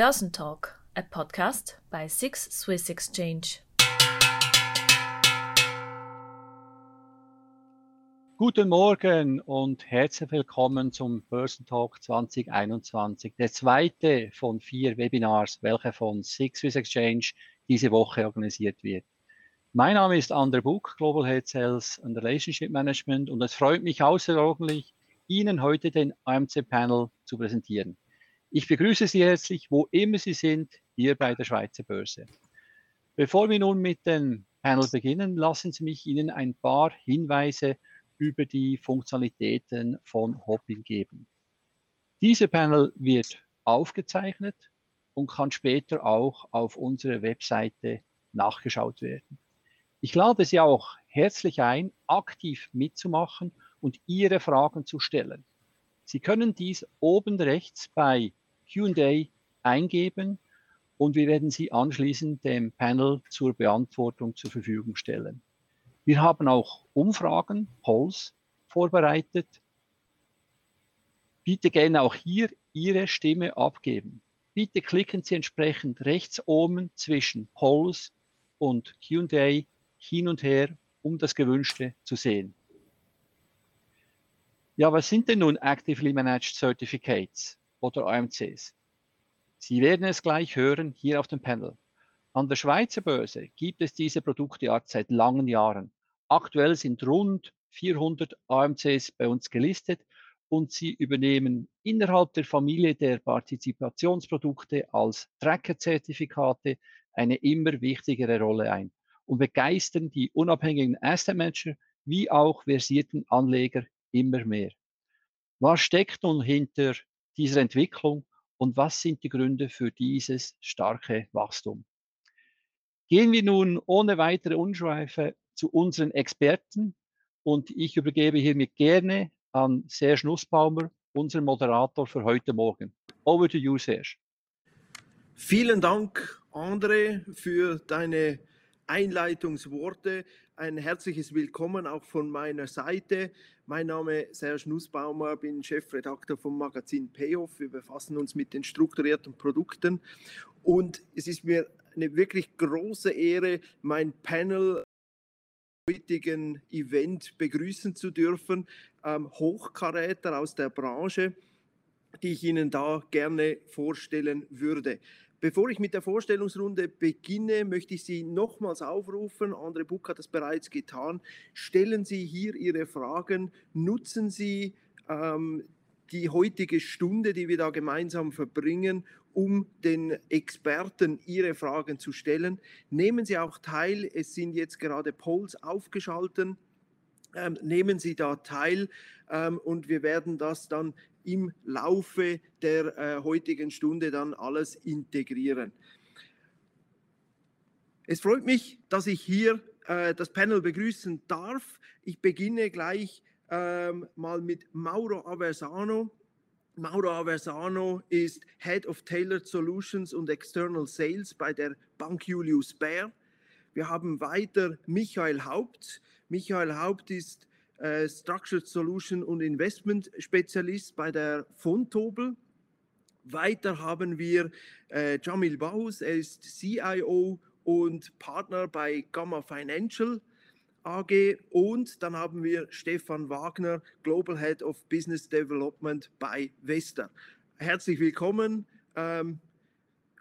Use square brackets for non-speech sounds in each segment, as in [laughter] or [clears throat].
Börsentalk, a podcast by Six Swiss Exchange. Guten Morgen und herzlich willkommen zum Börsentalk 2021, der zweite von vier Webinars, welcher von Six Swiss Exchange diese Woche organisiert wird. Mein Name ist Ander Buch, Global Head Sales and Relationship Management und es freut mich außerordentlich, Ihnen heute den AMC Panel zu präsentieren. Ich begrüße Sie herzlich, wo immer Sie sind, hier bei der Schweizer Börse. Bevor wir nun mit dem Panel beginnen, lassen Sie mich Ihnen ein paar Hinweise über die Funktionalitäten von Hopping geben. Dieser Panel wird aufgezeichnet und kann später auch auf unserer Webseite nachgeschaut werden. Ich lade Sie auch herzlich ein, aktiv mitzumachen und Ihre Fragen zu stellen. Sie können dies oben rechts bei QA eingeben und wir werden sie anschließend dem Panel zur Beantwortung zur Verfügung stellen. Wir haben auch Umfragen, Polls vorbereitet. Bitte gerne auch hier Ihre Stimme abgeben. Bitte klicken Sie entsprechend rechts oben zwischen Polls und QA hin und her, um das Gewünschte zu sehen. Ja, was sind denn nun Actively Managed Certificates? Oder AMCs. Sie werden es gleich hören hier auf dem Panel. An der Schweizer Börse gibt es diese Produktart seit langen Jahren. Aktuell sind rund 400 AMCs bei uns gelistet und sie übernehmen innerhalb der Familie der Partizipationsprodukte als Tracker-Zertifikate eine immer wichtigere Rolle ein und begeistern die unabhängigen Asset Manager wie auch versierten Anleger immer mehr. Was steckt nun hinter dieser Entwicklung und was sind die Gründe für dieses starke Wachstum? Gehen wir nun ohne weitere Unschweife zu unseren Experten und ich übergebe hiermit gerne an Serge Nussbaumer, unseren Moderator für heute Morgen. Over to you, Serge. Vielen Dank, André, für deine Einleitungsworte. Ein herzliches Willkommen auch von meiner Seite. Mein Name ist Serge Nussbaumer, bin Chefredakteur vom Magazin Payoff. Wir befassen uns mit den strukturierten Produkten und es ist mir eine wirklich große Ehre, mein Panel heutigen Event begrüßen zu dürfen. Ähm, Hochkaräter aus der Branche, die ich Ihnen da gerne vorstellen würde. Bevor ich mit der Vorstellungsrunde beginne, möchte ich Sie nochmals aufrufen. Andre Buck hat das bereits getan. Stellen Sie hier Ihre Fragen, nutzen Sie ähm, die heutige Stunde, die wir da gemeinsam verbringen, um den Experten Ihre Fragen zu stellen. Nehmen Sie auch teil, es sind jetzt gerade Polls aufgeschaltet. Ähm, nehmen Sie da teil ähm, und wir werden das dann im Laufe der äh, heutigen Stunde dann alles integrieren. Es freut mich, dass ich hier äh, das Panel begrüßen darf. Ich beginne gleich ähm, mal mit Mauro Aversano. Mauro Aversano ist Head of Tailored Solutions und External Sales bei der Bank Julius Baer. Wir haben weiter Michael Haupt. Michael Haupt ist äh, Structured Solution und Investment Spezialist bei der Fontobel. Weiter haben wir äh, Jamil Bahus, er ist CIO und Partner bei Gamma Financial AG. Und dann haben wir Stefan Wagner, Global Head of Business Development bei Vesta. Herzlich willkommen. Ähm,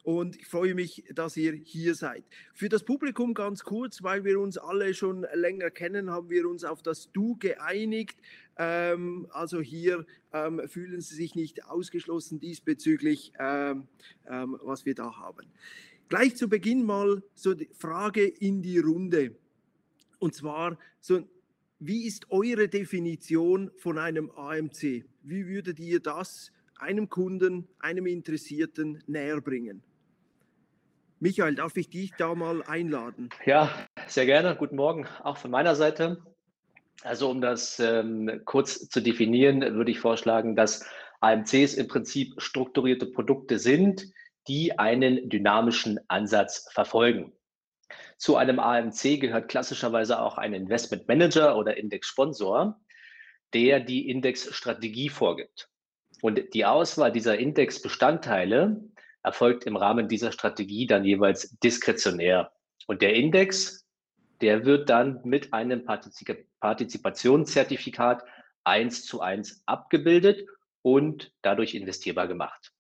und ich freue mich, dass ihr hier seid. Für das Publikum ganz kurz, weil wir uns alle schon länger kennen, haben wir uns auf das Du geeinigt. Ähm, also hier ähm, fühlen Sie sich nicht ausgeschlossen diesbezüglich, ähm, ähm was wir da haben. Gleich zu Beginn mal so die Frage in die Runde. Und zwar so, wie ist eure Definition von einem AMC? Wie würdet ihr das einem Kunden, einem Interessierten näher bringen? Michael, darf ich dich da mal einladen? Ja, sehr gerne. Guten Morgen auch von meiner Seite. Also um das ähm, kurz zu definieren, würde ich vorschlagen, dass AMCs im Prinzip strukturierte Produkte sind, die einen dynamischen Ansatz verfolgen. Zu einem AMC gehört klassischerweise auch ein Investment Manager oder Index-Sponsor, der die Indexstrategie vorgibt. Und die Auswahl dieser Indexbestandteile erfolgt im Rahmen dieser Strategie dann jeweils diskretionär. Und der Index, der wird dann mit einem Partizipationszertifikat eins zu eins abgebildet und dadurch investierbar gemacht.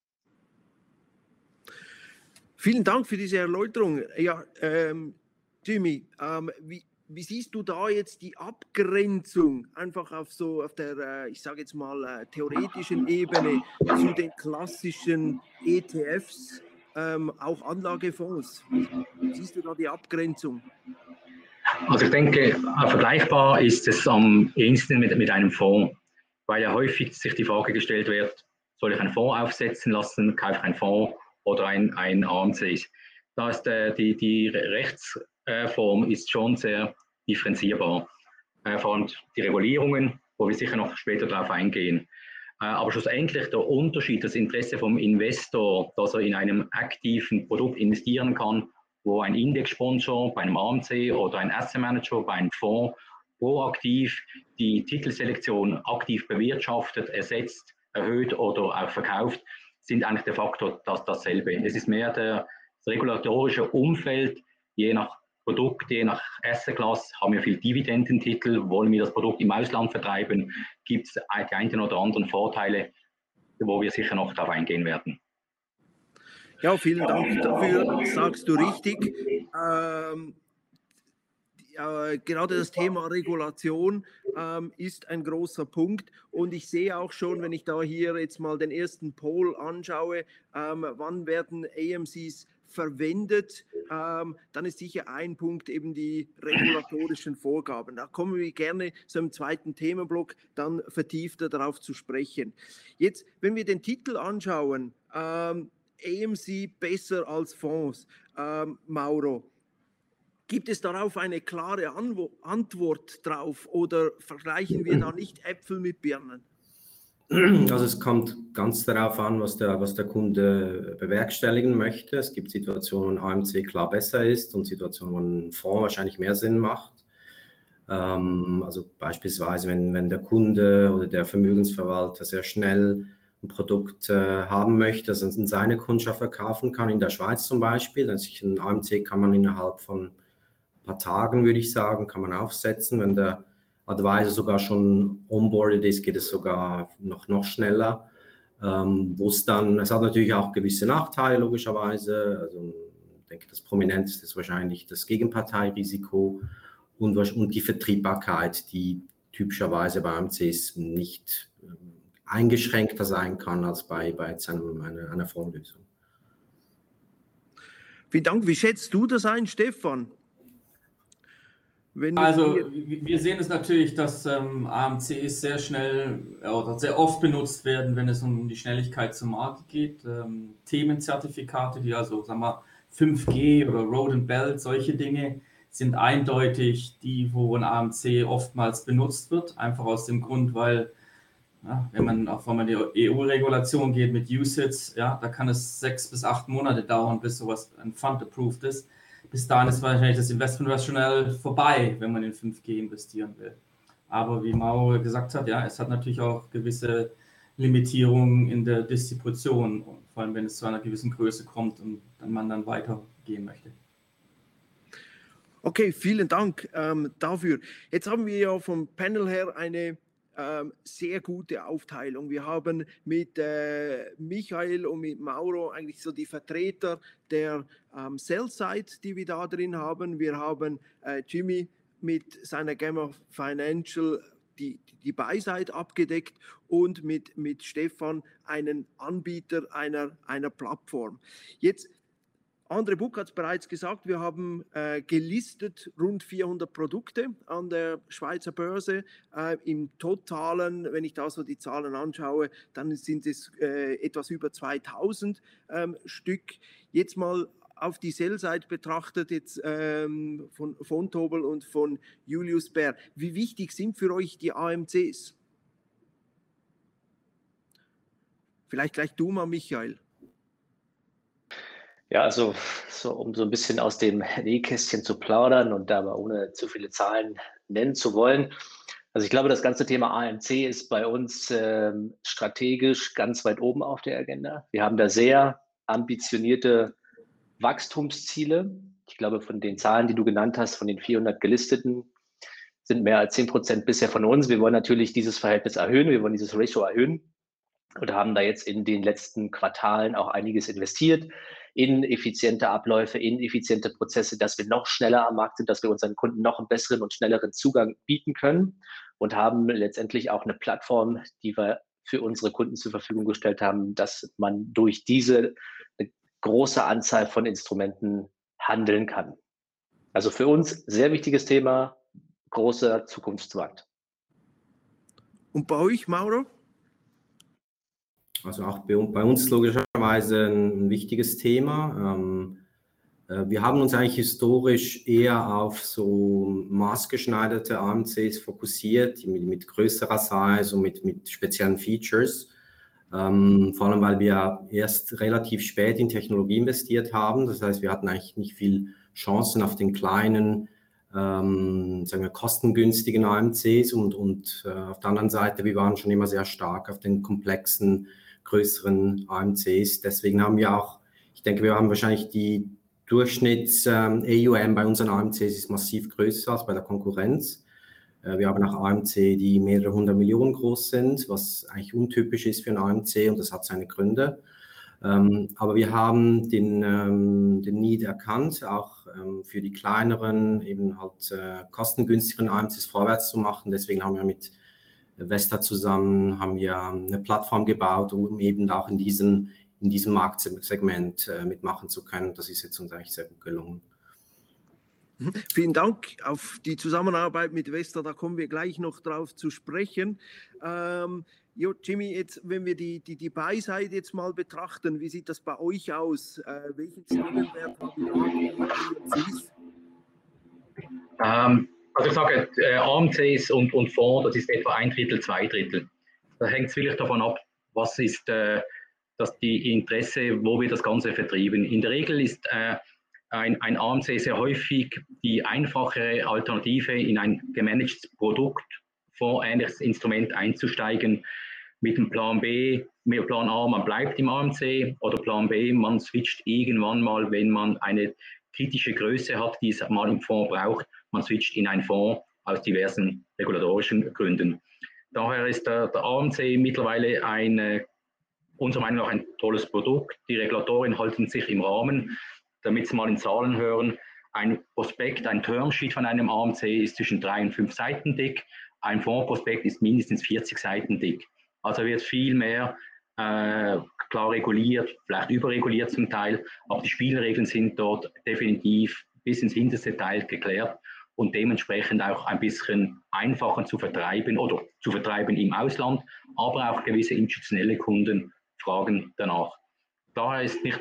Vielen Dank für diese Erläuterung. Ja, ähm, Jimmy, ähm, wie, wie, siehst du da jetzt die Abgrenzung einfach auf so auf der, äh, ich sage jetzt mal äh, theoretischen Ebene zu den klassischen ETFs, ähm, auch Anlagefonds? Wie siehst du da die Abgrenzung? Also ich denke, vergleichbar ist es am ehesten mit, mit einem Fonds, weil ja häufig sich die Frage gestellt wird, soll ich einen Fonds aufsetzen lassen, kaufe ich einen Fonds oder ein, ein AMC? Da ist äh, die, die Rechtsform ist schon sehr differenzierbar. Äh, vor allem die Regulierungen, wo wir sicher noch später darauf eingehen. Äh, aber schlussendlich der Unterschied, das Interesse vom Investor, dass er in einem aktiven Produkt investieren kann, wo ein Indexsponsor bei einem AMC oder ein Asset Manager bei einem Fonds proaktiv die Titelselektion aktiv bewirtschaftet, ersetzt, erhöht oder auch verkauft, sind eigentlich de facto das, dasselbe. Es ist mehr der, das regulatorische Umfeld, je nach Produkt, je nach Asset Class, haben wir viel Dividendentitel, wollen wir das Produkt im Ausland vertreiben, gibt es die einen oder anderen Vorteile, wo wir sicher noch darauf eingehen werden. Ja, vielen Dank dafür, sagst du richtig. Ähm, äh, gerade das Thema Regulation ähm, ist ein großer Punkt und ich sehe auch schon, wenn ich da hier jetzt mal den ersten Poll anschaue, ähm, wann werden AMCs verwendet, ähm, dann ist sicher ein Punkt eben die regulatorischen Vorgaben. Da kommen wir gerne zu einem zweiten Themenblock dann vertiefter darauf zu sprechen. Jetzt, wenn wir den Titel anschauen, ähm, AMC besser als Fonds, ähm, Mauro. Gibt es darauf eine klare Anwo Antwort drauf oder vergleichen wir da nicht Äpfel mit Birnen? Also es kommt ganz darauf an, was der, was der Kunde bewerkstelligen möchte. Es gibt Situationen, wo ein AMC klar besser ist und Situationen, wo ein Fonds wahrscheinlich mehr Sinn macht. Ähm, also beispielsweise, wenn, wenn der Kunde oder der Vermögensverwalter sehr schnell ein Produkt äh, haben möchte, das in seine Kundschaft verkaufen kann, in der Schweiz zum Beispiel. Also ein AMC kann man innerhalb von ein paar Tagen, würde ich sagen, kann man aufsetzen. Wenn der Advisor sogar schon onboarded ist, geht es sogar noch, noch schneller. Ähm, wo es dann, es hat natürlich auch gewisse Nachteile, logischerweise. Also ich denke, das Prominenteste ist wahrscheinlich das Gegenparteirisiko und, und die Vertriebbarkeit, die typischerweise bei AMCs nicht ähm, eingeschränkter sein kann als bei, bei einem, einer, einer Fondslösung. Vielen Dank. Wie schätzt du das ein, Stefan? Also wir sehen es natürlich, dass ähm, AMCs sehr schnell oder sehr oft benutzt werden, wenn es um die Schnelligkeit zum Markt geht. Ähm, Themenzertifikate, die also sagen wir 5G oder Road and Belt, solche Dinge sind eindeutig die, wo ein AMC oftmals benutzt wird, einfach aus dem Grund, weil ja, wenn man auch wenn man die EU-Regulation geht mit USITS, ja, da kann es sechs bis acht Monate dauern, bis sowas ein Fund approved ist. Bis dahin ist wahrscheinlich das Investment rational vorbei, wenn man in 5G investieren will. Aber wie Mauro gesagt hat, ja, es hat natürlich auch gewisse Limitierungen in der Distribution, vor allem wenn es zu einer gewissen Größe kommt und man dann weitergehen möchte. Okay, vielen Dank ähm, dafür. Jetzt haben wir ja vom Panel her eine ähm, sehr gute Aufteilung. Wir haben mit äh, Michael und mit Mauro eigentlich so die Vertreter der ähm, Sell-Side, die wir da drin haben. Wir haben äh, Jimmy mit seiner Gamma Financial die, die Buy-Side abgedeckt und mit, mit Stefan einen Anbieter einer, einer Plattform. Jetzt Andre Buck hat es bereits gesagt, wir haben äh, gelistet rund 400 Produkte an der Schweizer Börse. Äh, Im Totalen, wenn ich da so die Zahlen anschaue, dann sind es äh, etwas über 2000 ähm, Stück. Jetzt mal auf die Sell-Seite betrachtet, jetzt ähm, von, von Tobel und von Julius Bär. Wie wichtig sind für euch die AMCs? Vielleicht gleich du mal, Michael. Ja, also so, um so ein bisschen aus dem Nähkästchen zu plaudern und dabei ohne zu viele Zahlen nennen zu wollen. Also ich glaube, das ganze Thema AMC ist bei uns ähm, strategisch ganz weit oben auf der Agenda. Wir haben da sehr ambitionierte Wachstumsziele. Ich glaube, von den Zahlen, die du genannt hast, von den 400 gelisteten, sind mehr als 10 Prozent bisher von uns. Wir wollen natürlich dieses Verhältnis erhöhen, wir wollen dieses Ratio erhöhen und haben da jetzt in den letzten Quartalen auch einiges investiert in effiziente Abläufe, in effiziente Prozesse, dass wir noch schneller am Markt sind, dass wir unseren Kunden noch einen besseren und schnelleren Zugang bieten können und haben letztendlich auch eine Plattform, die wir für unsere Kunden zur Verfügung gestellt haben, dass man durch diese große Anzahl von Instrumenten handeln kann. Also für uns sehr wichtiges Thema, großer Zukunftsmarkt. Und bei euch, Mauro? Also auch bei, uns logischerweise ein, wichtiges Thema. Ähm, äh, wir haben uns eigentlich historisch eher auf so maßgeschneiderte AMCs fokussiert, mit, mit größerer Size und mit, mit speziellen Features. Ähm, vor allem, weil wir erst relativ spät in Technologie investiert haben. Das heißt, wir hatten eigentlich nicht viel Chancen auf den kleinen, ähm, sagen wir, kostengünstigen AMCs und, und äh, auf der anderen Seite, wir waren schon immer sehr stark auf den komplexen, größeren AMCs. Deswegen haben wir auch, ich denke, wir haben wahrscheinlich die Durchschnitts-AUM ähm, bei unseren AMCs ist massiv größer als bei der Konkurrenz. Äh, wir haben auch AMC, die mehrere hundert Millionen groß sind, was eigentlich untypisch ist für ein AMC und das hat seine Gründe. Ähm, aber wir haben den, ähm, den Need erkannt, auch für die kleineren, eben halt äh, kostengünstigeren AMCs vorwärts zu machen. Deswegen haben wir mit Vesta zusammen haben wir eine Plattform gebaut, um eben auch in diesen in diesem Marktsegment äh, mitmachen zu können. Das ist jetzt uns eigentlich sehr gut gelungen. Mhm. Vielen Dank auf die Zusammenarbeit mit Vesta, da kommen wir gleich noch drauf zu sprechen. Ähm, jo, Jimmy, jetzt, wenn wir die, die, die Buy-Seite jetzt mal betrachten, wie sieht das bei euch aus? Äh, welchen Stellenwert haben ähm, Also ich sage, äh, AMCs und, und Fonds, das ist etwa ein Drittel, zwei Drittel. Da hängt es vielleicht davon ab, was ist äh, dass die Interesse, wo wir das Ganze vertrieben. In der Regel ist äh, ein, ein AMC sehr häufig die einfachere Alternative in ein gemanagtes Produkt, fondsähnliches Instrument einzusteigen. Mit dem Plan B, mit Plan A, man bleibt im AMC oder Plan B, man switcht irgendwann mal, wenn man eine kritische Größe hat, die es mal im Fonds braucht, man switcht in einen Fonds aus diversen regulatorischen Gründen. Daher ist der, der AMC mittlerweile eine unserer Meinung nach ein tolles Produkt. Die Regulatoren halten sich im Rahmen, damit Sie mal in Zahlen hören. Ein Prospekt, ein Termsheet von einem AMC ist zwischen drei und fünf Seiten dick. Ein Fondsprospekt ist mindestens 40 Seiten dick. Also wird viel mehr äh, klar reguliert, vielleicht überreguliert zum Teil, aber die Spielregeln sind dort definitiv bis ins hinterste Detail geklärt und dementsprechend auch ein bisschen einfacher zu vertreiben oder zu vertreiben im Ausland, aber auch gewisse institutionelle Kunden fragen danach. Daher ist nicht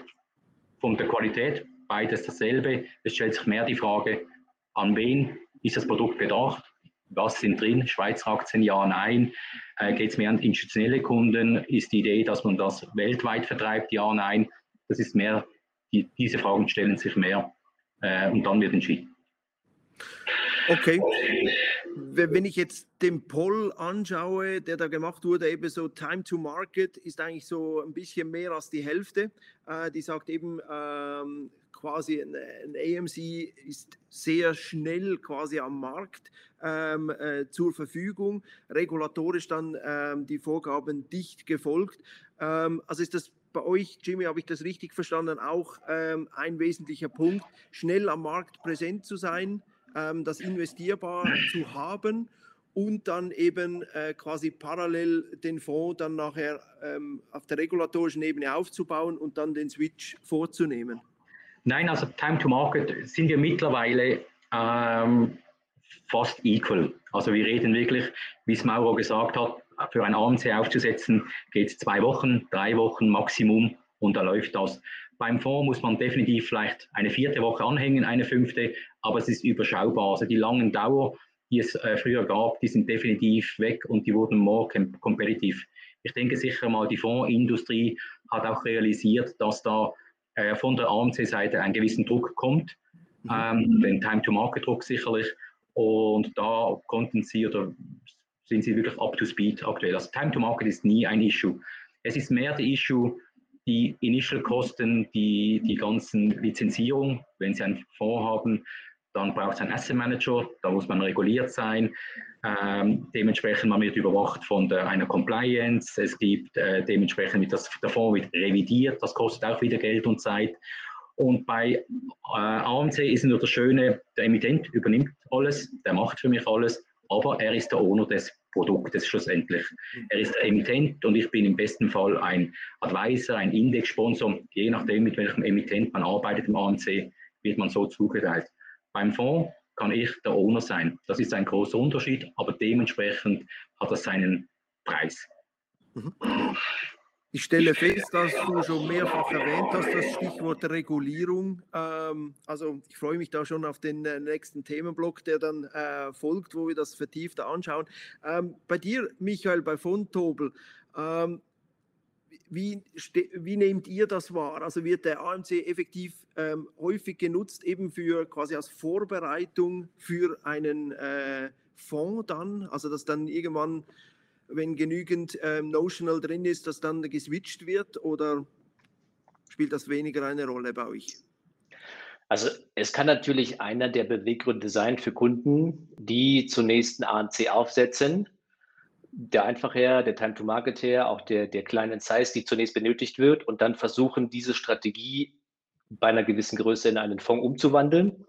von der Qualität beides dasselbe. Es stellt sich mehr die Frage, an wen ist das Produkt gedacht? Was sind drin? Schweizer Aktien, ja, nein. Äh, Geht es mehr an institutionelle Kunden? Ist die Idee, dass man das weltweit vertreibt? Ja, nein. Das ist mehr, die, diese Fragen stellen sich mehr äh, und dann wird entschieden. Okay. Wenn ich jetzt den Poll anschaue, der da gemacht wurde, eben so Time to Market ist eigentlich so ein bisschen mehr als die Hälfte. Äh, die sagt eben ähm, quasi ein, AMC ist sehr schnell quasi am Markt ähm, äh, zur Verfügung, regulatorisch dann ähm, die Vorgaben dicht gefolgt. Also ist das bei euch, Jimmy, habe ich das richtig verstanden, auch ein wesentlicher Punkt, schnell am Markt präsent zu sein? Ähm, das investierbar zu haben und dann eben äh, quasi parallel den Fonds dann nachher ähm, auf der regulatorischen Ebene aufzubauen und dann den Switch vorzunehmen? Nein, also Time to Market sind wir mittlerweile ähm, fast equal. Also wir reden wirklich, wie es Mauro gesagt hat, für ein AMC aufzusetzen, geht es zwei Wochen, drei Wochen Maximum und da läuft das. Beim Fonds muss man definitiv vielleicht eine vierte Woche anhängen, eine fünfte, aber es ist überschaubar. Also die langen Dauer, die es äh, früher gab, die sind definitiv weg und die wurden more competitive. Ich denke sicher mal, die Fondsindustrie hat auch realisiert, dass da äh, von der AMC-Seite einen gewissen Druck kommt, mhm. ähm, den Time-to-Market-Druck sicherlich. Und da konnten sie oder sind sie wirklich up to speed aktuell. Also Time to Market ist nie ein Issue. Es ist mehr die Issue, die Initial-Kosten, die, die ganzen Lizenzierung, wenn Sie einen Fonds haben, dann braucht es einen Asset Manager, da muss man reguliert sein. Ähm, dementsprechend man wird überwacht von der, einer Compliance. Es gibt äh, dementsprechend wird das, der Fonds wird revidiert, das kostet auch wieder Geld und Zeit. Und bei äh, AMC ist nur das Schöne, der Emittent übernimmt alles, der macht für mich alles, aber er ist der Owner des Produktes schlussendlich. Er ist der Emittent und ich bin im besten Fall ein Advisor, ein Indexsponsor. Je nachdem, mit welchem Emittent man arbeitet im AMC, wird man so zugeteilt. Beim Fonds kann ich der Owner sein. Das ist ein großer Unterschied, aber dementsprechend hat das seinen Preis. Mhm. Ich stelle fest, dass du schon mehrfach erwähnt hast, das Stichwort Regulierung. Ähm, also ich freue mich da schon auf den äh, nächsten Themenblock, der dann äh, folgt, wo wir das vertieft anschauen. Ähm, bei dir, Michael, bei Fontobel, ähm, wie, wie nehmt ihr das wahr? Also wird der AMC effektiv häufig genutzt, eben für quasi als Vorbereitung für einen äh, Fonds dann, also dass dann irgendwann wenn genügend ähm, Notional drin ist, dass dann geswitcht wird oder spielt das weniger eine Rolle bei euch? Also es kann natürlich einer der Beweggründe sein für Kunden, die zunächst ein ANC aufsetzen. Der einfach her, der Time to Market her, auch der, der kleinen Size, die zunächst benötigt wird und dann versuchen, diese Strategie bei einer gewissen Größe in einen Fonds umzuwandeln.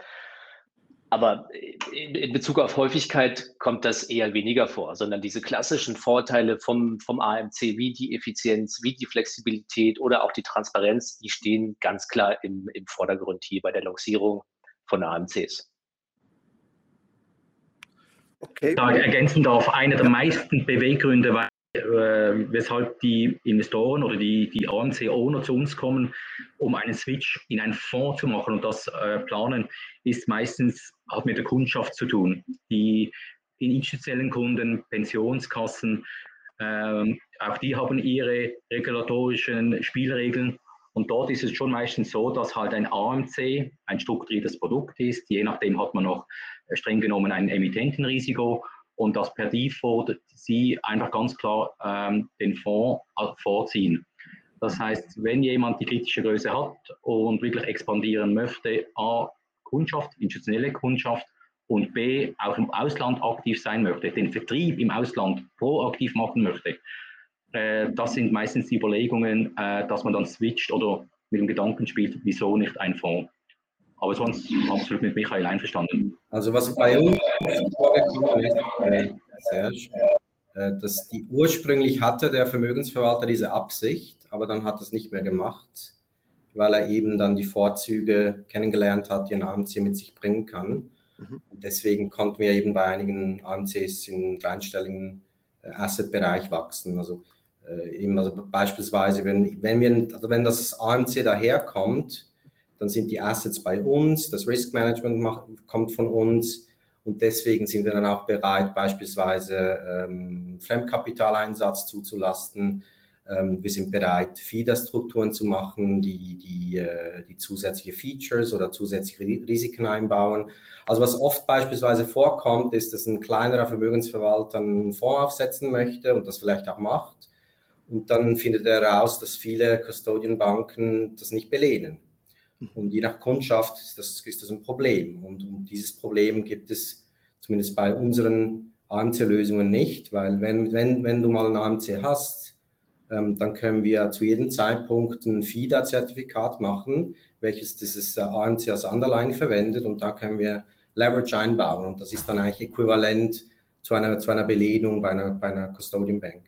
Aber in Bezug auf Häufigkeit kommt das eher weniger vor, sondern diese klassischen Vorteile vom, vom AMC, wie die Effizienz, wie die Flexibilität oder auch die Transparenz, die stehen ganz klar im, im Vordergrund hier bei der Lancierung von AMCs. Okay. Da ergänzen darf, einer der meisten Beweggründe, weil weshalb die Investoren oder die, die ANC-Owner zu uns kommen, um einen Switch in einen Fonds zu machen und das äh, planen, ist meistens hat mit der Kundschaft zu tun. Die, die institutionellen Kunden, Pensionskassen, äh, auch die haben ihre regulatorischen Spielregeln. Und dort ist es schon meistens so, dass halt ein AMC ein strukturiertes Produkt ist. Je nachdem hat man noch äh, streng genommen ein Emittentenrisiko und dass per Default sie einfach ganz klar ähm, den Fonds äh, vorziehen. Das heißt, wenn jemand die kritische Größe hat und wirklich expandieren möchte, A, Kundschaft, institutionelle Kundschaft und B, auch im Ausland aktiv sein möchte, den Vertrieb im Ausland proaktiv machen möchte, äh, das sind meistens die Überlegungen, äh, dass man dann switcht oder mit dem Gedanken spielt, wieso nicht ein Fonds. Aber sonst absolut mit Michael einverstanden. Also was bei uns vorgekommen ist, äh, Serge, äh, dass die ursprünglich hatte der Vermögensverwalter diese Absicht, aber dann hat es nicht mehr gemacht, weil er eben dann die Vorzüge kennengelernt hat, die ein AMC mit sich bringen kann. Mhm. Deswegen konnten wir eben bei einigen AMCs im kleinstelligen äh, Asset-Bereich wachsen. Also, äh, eben, also beispielsweise, wenn, wenn, wir, also wenn das AMC daherkommt, dann sind die Assets bei uns, das Risk Management macht, kommt von uns und deswegen sind wir dann auch bereit, beispielsweise ähm, Fremdkapitaleinsatz zuzulasten. Ähm, wir sind bereit, FIDA-Strukturen zu machen, die, die, äh, die zusätzliche Features oder zusätzliche Risiken einbauen. Also was oft beispielsweise vorkommt, ist, dass ein kleinerer Vermögensverwalter einen Fonds aufsetzen möchte und das vielleicht auch macht. Und dann findet er heraus, dass viele Custodian-Banken das nicht belehnen. Und je nach Kundschaft ist das, ist das ein Problem. Und, und dieses Problem gibt es zumindest bei unseren AMC-Lösungen nicht, weil wenn, wenn, wenn du mal ein AMC hast, ähm, dann können wir zu jedem Zeitpunkt ein FIDA-Zertifikat machen, welches dieses äh, AMC als Underline verwendet und da können wir Leverage einbauen und das ist dann eigentlich äquivalent zu einer, zu einer Belehnung bei einer, bei einer Custodian Bank.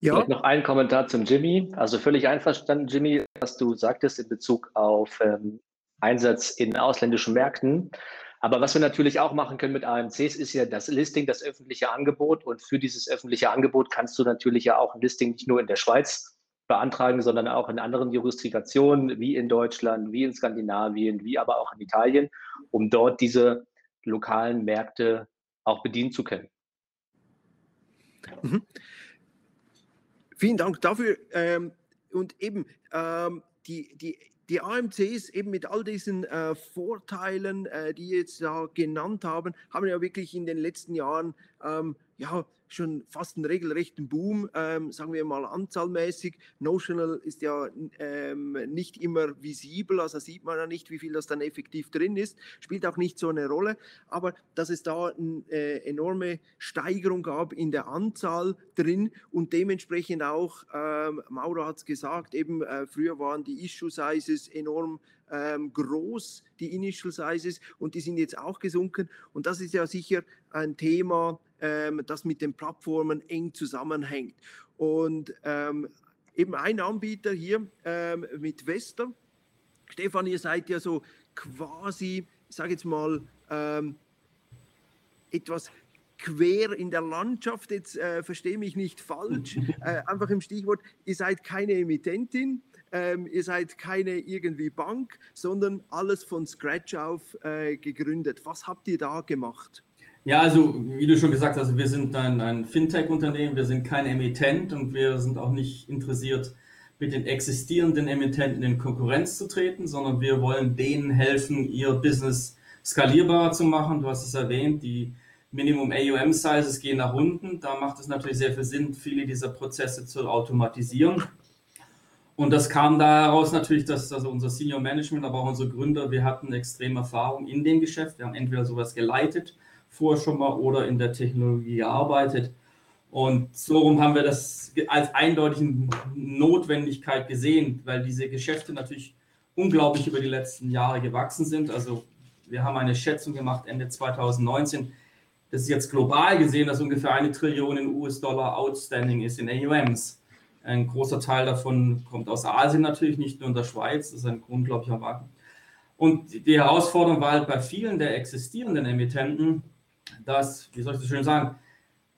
Ja. Vielleicht noch ein Kommentar zum Jimmy. Also völlig einverstanden, Jimmy, was du sagtest in Bezug auf ähm, Einsatz in ausländischen Märkten. Aber was wir natürlich auch machen können mit AMCs, ist ja das Listing, das öffentliche Angebot. Und für dieses öffentliche Angebot kannst du natürlich ja auch ein Listing nicht nur in der Schweiz beantragen, sondern auch in anderen Jurisdiktionen, wie in Deutschland, wie in Skandinavien, wie aber auch in Italien, um dort diese lokalen Märkte auch bedienen zu können. Mhm. Vielen Dank dafür. Ähm, und eben ähm, die, die, die AMCs eben mit all diesen äh, Vorteilen, äh, die jetzt da genannt haben, haben ja wirklich in den letzten Jahren ähm, ja, schon fast einen regelrechten Boom, ähm, sagen wir mal anzahlmäßig. Notional ist ja ähm, nicht immer visibel, also sieht man ja nicht, wie viel das dann effektiv drin ist, spielt auch nicht so eine Rolle, aber dass es da eine äh, enorme Steigerung gab in der Anzahl drin und dementsprechend auch, ähm, Mauro hat es gesagt, eben äh, früher waren die Issue-Sizes enorm ähm, groß, die Initial Sizes, und die sind jetzt auch gesunken. Und das ist ja sicher ein Thema, ähm, das mit den Plattformen eng zusammenhängt. Und ähm, eben ein Anbieter hier ähm, mit Vesta. Stefan, ihr seid ja so quasi, ich sage jetzt mal, ähm, etwas quer in der Landschaft, jetzt äh, verstehe mich nicht falsch, [laughs] äh, einfach im Stichwort, ihr seid keine Emittentin, ähm, ihr seid keine irgendwie Bank, sondern alles von Scratch auf äh, gegründet. Was habt ihr da gemacht? Ja, also wie du schon gesagt hast, wir sind ein, ein Fintech-Unternehmen, wir sind kein Emittent und wir sind auch nicht interessiert, mit den existierenden Emittenten in Konkurrenz zu treten, sondern wir wollen denen helfen, ihr Business skalierbarer zu machen. Du hast es erwähnt, die Minimum AUM Sizes gehen nach unten. Da macht es natürlich sehr viel Sinn, viele dieser Prozesse zu automatisieren. Und das kam daraus natürlich, dass also unser Senior Management, aber auch unsere Gründer, wir hatten extreme Erfahrung in dem Geschäft. Wir haben entweder sowas geleitet vorher schon mal oder in der Technologie gearbeitet. Und so rum haben wir das als eindeutige Notwendigkeit gesehen, weil diese Geschäfte natürlich unglaublich über die letzten Jahre gewachsen sind. Also wir haben eine Schätzung gemacht Ende 2019, das ist jetzt global gesehen, dass ungefähr eine Trillion US-Dollar outstanding ist in AUMs. Ein großer Teil davon kommt aus Asien natürlich, nicht nur in der Schweiz. Das ist ein unglaublicher Markt. Und die Herausforderung war halt bei vielen der existierenden Emittenten, dass, wie soll ich das schön sagen,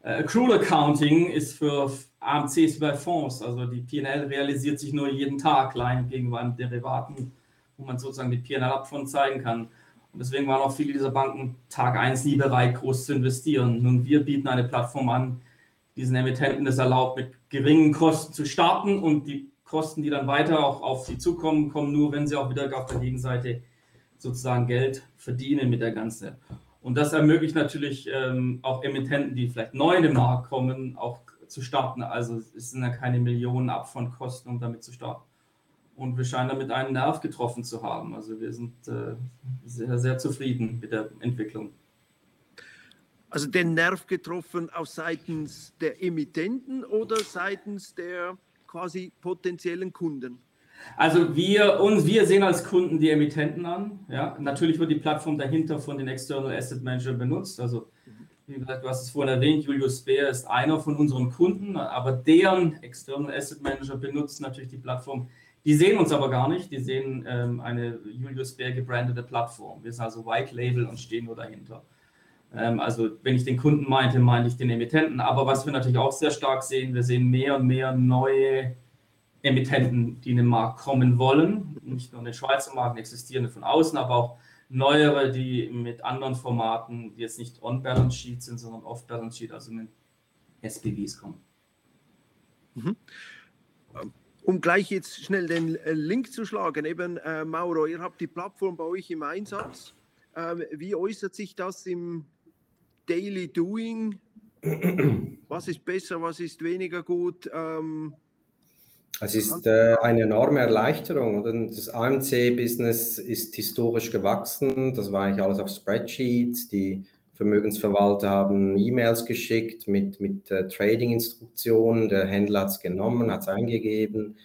äh, Accrual Accounting ist für AMCs bei Fonds, also die PL realisiert sich nur jeden Tag klein gegenüber Derivaten, wo man sozusagen die PL ab zeigen kann. Und deswegen waren auch viele dieser Banken Tag 1 nie bereit, groß zu investieren. Nun, wir bieten eine Plattform an, diesen Emittenten es erlaubt, mit geringen Kosten zu starten und die Kosten, die dann weiter auch auf sie zukommen, kommen nur, wenn sie auch wieder auf der Gegenseite sozusagen Geld verdienen mit der ganzen. Und das ermöglicht natürlich ähm, auch Emittenten, die vielleicht neu in den Markt kommen, auch zu starten. Also es sind ja keine Millionen ab von Kosten, um damit zu starten. Und wir scheinen damit einen Nerv getroffen zu haben. Also wir sind äh, sehr, sehr zufrieden mit der Entwicklung also den Nerv getroffen aus seitens der Emittenten oder seitens der quasi potenziellen Kunden? Also wir, uns, wir sehen als Kunden die Emittenten an. Ja. Natürlich wird die Plattform dahinter von den External Asset Managern benutzt. Also wie gesagt, du hast es vorhin erwähnt, Julius Baer ist einer von unseren Kunden, aber deren External Asset Manager benutzen natürlich die Plattform. Die sehen uns aber gar nicht, die sehen ähm, eine Julius Baer gebrandete Plattform. Wir sind also White Label und stehen nur dahinter. Ähm, also wenn ich den Kunden meinte, meinte ich den Emittenten. Aber was wir natürlich auch sehr stark sehen, wir sehen mehr und mehr neue Emittenten, die in den Markt kommen wollen. Nicht nur in den Schweizer Markt existierende von außen, aber auch neuere, die mit anderen Formaten, die jetzt nicht on-balance sheet sind, sondern off-balance sheet, also mit SPVs kommen. Mhm. Um gleich jetzt schnell den äh, Link zu schlagen, eben äh, Mauro, ihr habt die Plattform bei euch im Einsatz. Ähm, wie äußert sich das im Daily Doing? Was ist besser, was ist weniger gut? Ähm, es ist äh, eine enorme Erleichterung. Oder? Das AMC-Business ist historisch gewachsen. Das war eigentlich alles auf Spreadsheets. Die Vermögensverwalter haben E-Mails geschickt mit, mit äh, Trading-Instruktionen. Der Händler hat es genommen, hat es eingegeben.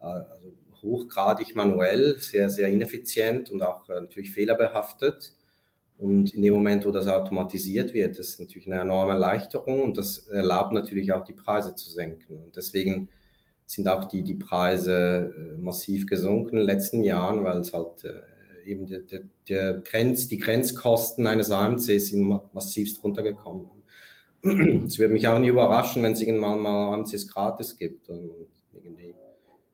Äh, also hochgradig manuell, sehr, sehr ineffizient und auch äh, natürlich fehlerbehaftet. Und in dem Moment, wo das automatisiert wird, ist natürlich eine enorme Erleichterung und das erlaubt natürlich auch die Preise zu senken. Und deswegen sind auch die, die Preise äh, massiv gesunken in den letzten Jahren, weil es halt äh, eben der, der, der Grenz, die Grenzkosten eines AMCs sind massivst runtergekommen. Es würde mich auch nicht überraschen, wenn es irgendwann mal AMCs gratis gibt und irgendwie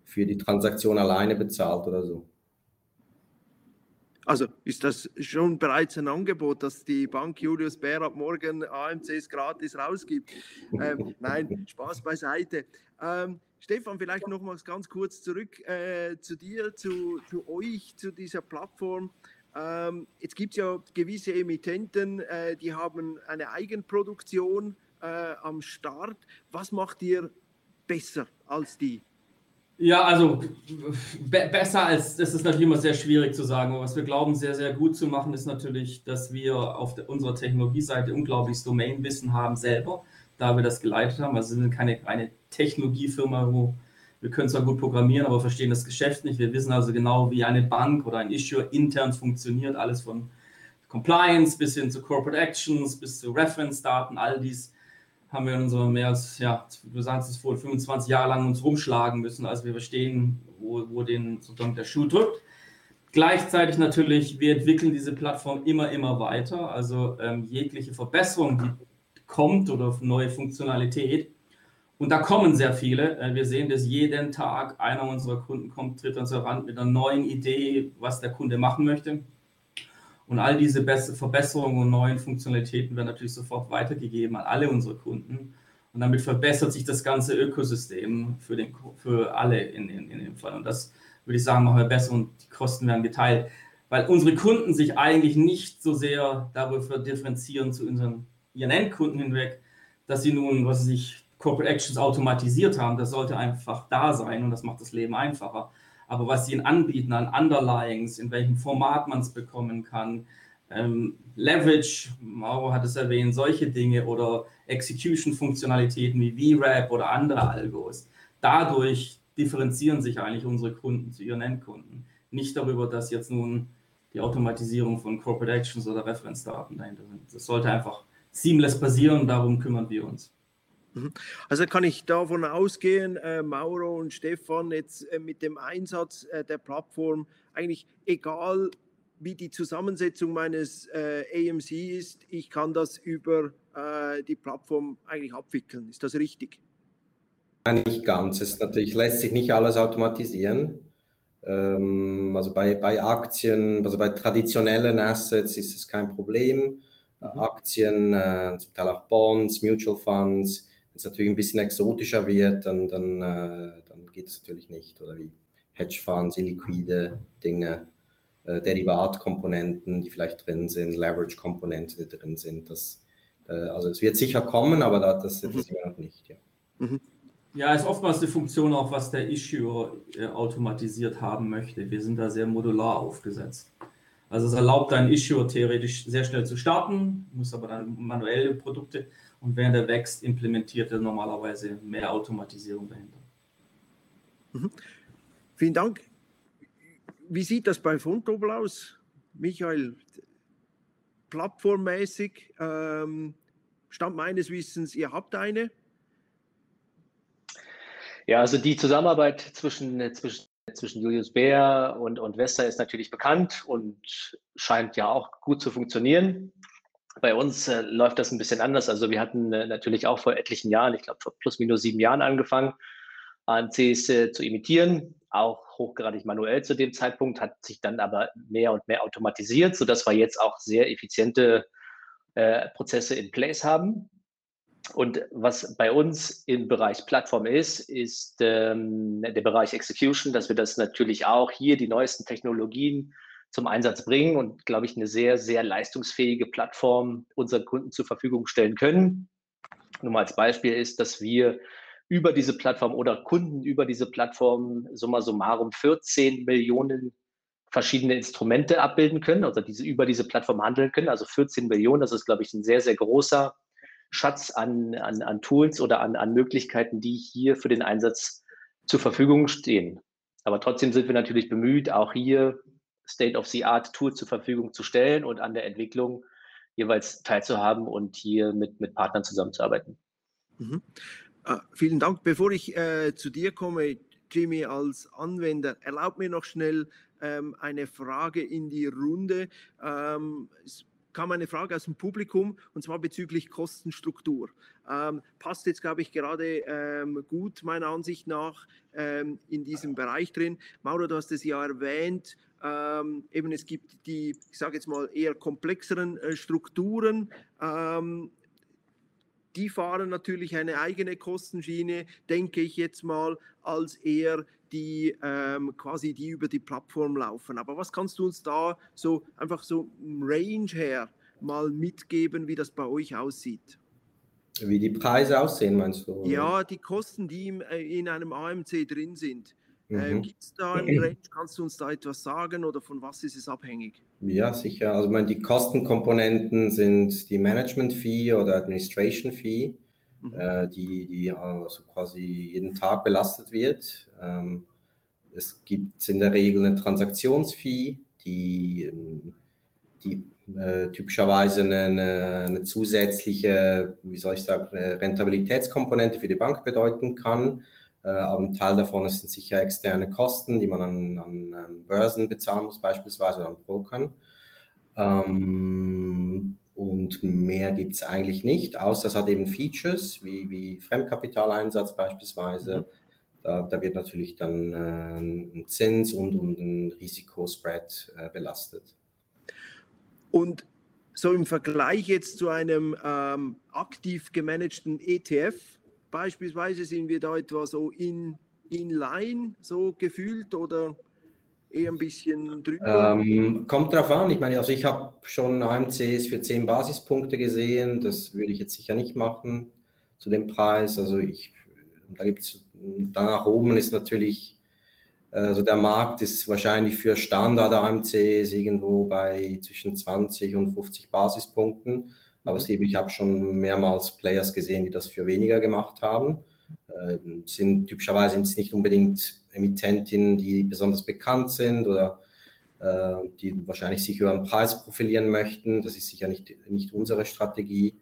für die Transaktion alleine bezahlt oder so. Also ist das schon bereits ein Angebot, dass die Bank Julius Bär ab morgen AMCs gratis rausgibt? Ähm, [laughs] nein, Spaß beiseite. Ähm, Stefan, vielleicht noch mal ganz kurz zurück äh, zu dir, zu, zu, euch, zu dieser Plattform. Ähm, jetzt gibt es ja gewisse Emittenten, äh, die haben eine Eigenproduktion äh, am Start. Was macht ihr besser als die? Ja, also be besser als, das ist natürlich immer sehr schwierig zu sagen. Aber was wir glauben, sehr, sehr gut zu machen, ist natürlich, dass wir auf der, unserer Technologieseite unglaubliches Domainwissen haben selber, da wir das geleitet haben. Also wir sind keine reine Technologiefirma, wo wir können zwar gut programmieren, aber verstehen das Geschäft nicht. Wir wissen also genau, wie eine Bank oder ein Issuer intern funktioniert, alles von Compliance bis hin zu Corporate Actions, bis zu Reference-Daten, all dies haben wir in unserer mehr als, ja, wir sagen es vor 25 Jahre lang uns rumschlagen müssen, als wir verstehen, wo, wo den, sozusagen der Schuh drückt. Gleichzeitig natürlich, wir entwickeln diese Plattform immer, immer weiter. Also ähm, jegliche Verbesserung, die kommt oder neue Funktionalität. Und da kommen sehr viele. Äh, wir sehen dass jeden Tag einer unserer Kunden kommt, tritt uns heran mit einer neuen Idee, was der Kunde machen möchte. Und all diese Verbesserungen und neuen Funktionalitäten werden natürlich sofort weitergegeben an alle unsere Kunden. Und damit verbessert sich das ganze Ökosystem für, den, für alle in, in, in dem Fall. Und das würde ich sagen, machen wir besser und die Kosten werden geteilt. Weil unsere Kunden sich eigentlich nicht so sehr darüber differenzieren zu unseren, ihren Endkunden hinweg, dass sie nun, was sich Corporate Actions automatisiert haben. Das sollte einfach da sein und das macht das Leben einfacher aber was sie ihnen anbieten an Underlyings, in welchem Format man es bekommen kann, ähm, Leverage, Mauro hat es erwähnt, solche Dinge oder Execution-Funktionalitäten wie VRAP oder andere Algos. Dadurch differenzieren sich eigentlich unsere Kunden zu ihren Endkunden. Nicht darüber, dass jetzt nun die Automatisierung von Corporate Actions oder Referenzdaten dahinter sind. Das sollte einfach seamless passieren, darum kümmern wir uns. Mhm. Also kann ich davon ausgehen, äh, Mauro und Stefan, jetzt äh, mit dem Einsatz äh, der Plattform, eigentlich egal wie die Zusammensetzung meines äh, AMC ist, ich kann das über äh, die Plattform eigentlich abwickeln. Ist das richtig? Nein, nicht ganz. Es natürlich lässt sich nicht alles automatisieren. Ähm, also bei, bei Aktien, also bei traditionellen Assets ist es kein Problem. Mhm. Aktien, äh, zum Teil auch Bonds, Mutual Funds, es natürlich ein bisschen exotischer wird, dann, dann, äh, dann geht es natürlich nicht. Oder wie Hedgefonds, illiquide Dinge, äh, Derivatkomponenten, die vielleicht drin sind, Leverage-Komponenten, die drin sind. Das, äh, also es wird sicher kommen, aber das, das, das ist noch nicht. Ja. Mhm. Ja, ist oftmals eine Funktion auch, was der Issuer äh, automatisiert haben möchte. Wir sind da sehr modular aufgesetzt. Also es erlaubt ein Issuer theoretisch sehr schnell zu starten, muss aber dann manuelle Produkte und während er wächst, implementiert er normalerweise mehr Automatisierung dahinter. Mhm. Vielen Dank. Wie sieht das bei Fundobel aus, Michael? Plattformmäßig, ähm, Stand meines Wissens, ihr habt eine. Ja, also die Zusammenarbeit zwischen, zwischen, zwischen Julius Bär und, und Vesta ist natürlich bekannt und scheint ja auch gut zu funktionieren. Bei uns äh, läuft das ein bisschen anders. Also wir hatten äh, natürlich auch vor etlichen Jahren, ich glaube vor plus minus sieben Jahren angefangen, AMCs äh, zu imitieren, auch hochgradig manuell zu dem Zeitpunkt, hat sich dann aber mehr und mehr automatisiert, sodass wir jetzt auch sehr effiziente äh, Prozesse in place haben. Und was bei uns im Bereich Plattform ist, ist ähm, der Bereich Execution, dass wir das natürlich auch hier die neuesten Technologien zum Einsatz bringen und, glaube ich, eine sehr, sehr leistungsfähige Plattform unseren Kunden zur Verfügung stellen können. Nur mal als Beispiel ist, dass wir über diese Plattform oder Kunden über diese Plattform summa summarum 14 Millionen verschiedene Instrumente abbilden können, also diese über diese Plattform handeln können. Also 14 Millionen, das ist, glaube ich, ein sehr, sehr großer Schatz an, an, an Tools oder an, an Möglichkeiten, die hier für den Einsatz zur Verfügung stehen. Aber trotzdem sind wir natürlich bemüht, auch hier State-of-the-Art-Tool zur Verfügung zu stellen und an der Entwicklung jeweils teilzuhaben und hier mit, mit Partnern zusammenzuarbeiten. Mhm. Ah, vielen Dank. Bevor ich äh, zu dir komme, Jimmy, als Anwender, erlaub mir noch schnell ähm, eine Frage in die Runde. Ähm, es kam eine Frage aus dem Publikum und zwar bezüglich Kostenstruktur. Ähm, passt jetzt, glaube ich, gerade ähm, gut meiner Ansicht nach ähm, in diesem Bereich drin. Mauro, du hast es ja erwähnt, ähm, eben es gibt die, ich sage jetzt mal, eher komplexeren äh, Strukturen. Ähm, die fahren natürlich eine eigene Kostenschiene, denke ich jetzt mal, als eher die ähm, quasi die über die Plattform laufen. Aber was kannst du uns da so einfach so Range her mal mitgeben, wie das bei euch aussieht? Wie die Preise aussehen, meinst du? Ja, die Kosten, die im, äh, in einem AMC drin sind. Äh, mhm. Gibt es da einen [clears throat] Range? Kannst du uns da etwas sagen oder von was ist es abhängig? Ja, sicher. Also, ich meine, die Kostenkomponenten sind die Management Fee oder Administration Fee, mhm. äh, die, die also quasi jeden Tag belastet wird. Ähm, es gibt in der Regel eine Transaktionsfee, die, ähm, die äh, typischerweise eine, eine, zusätzliche, wie soll ich sagen, Rentabilitätskomponente für die Bank bedeuten kann. Äh, aber ein Teil davon sind sicher externe Kosten, die man an, an, Börsen bezahlen muss, beispielsweise an Brokern. Ähm, und mehr gibt es eigentlich nicht, außer es hat eben Features wie, wie Fremdkapitaleinsatz beispielsweise. Mhm. Da, da, wird natürlich dann äh, ein Zins und, und ein Risikospread äh, belastet. Und so im Vergleich jetzt zu einem ähm, aktiv gemanagten ETF, beispielsweise sind wir da etwa so in, in line so gefühlt oder eher ein bisschen drüber? Ähm, kommt drauf an. Ich meine, also ich habe schon AMCs für 10 Basispunkte gesehen. Das würde ich jetzt sicher nicht machen zu dem Preis. Also ich, da gibt es, da nach oben ist natürlich also der Markt ist wahrscheinlich für Standard-AMCs irgendwo bei zwischen 20 und 50 Basispunkten. Aber mhm. ich habe schon mehrmals Players gesehen, die das für weniger gemacht haben. Äh, sind typischerweise sind es nicht unbedingt Emittentinnen, die besonders bekannt sind oder äh, die wahrscheinlich sich über den Preis profilieren möchten. Das ist sicher nicht, nicht unsere Strategie.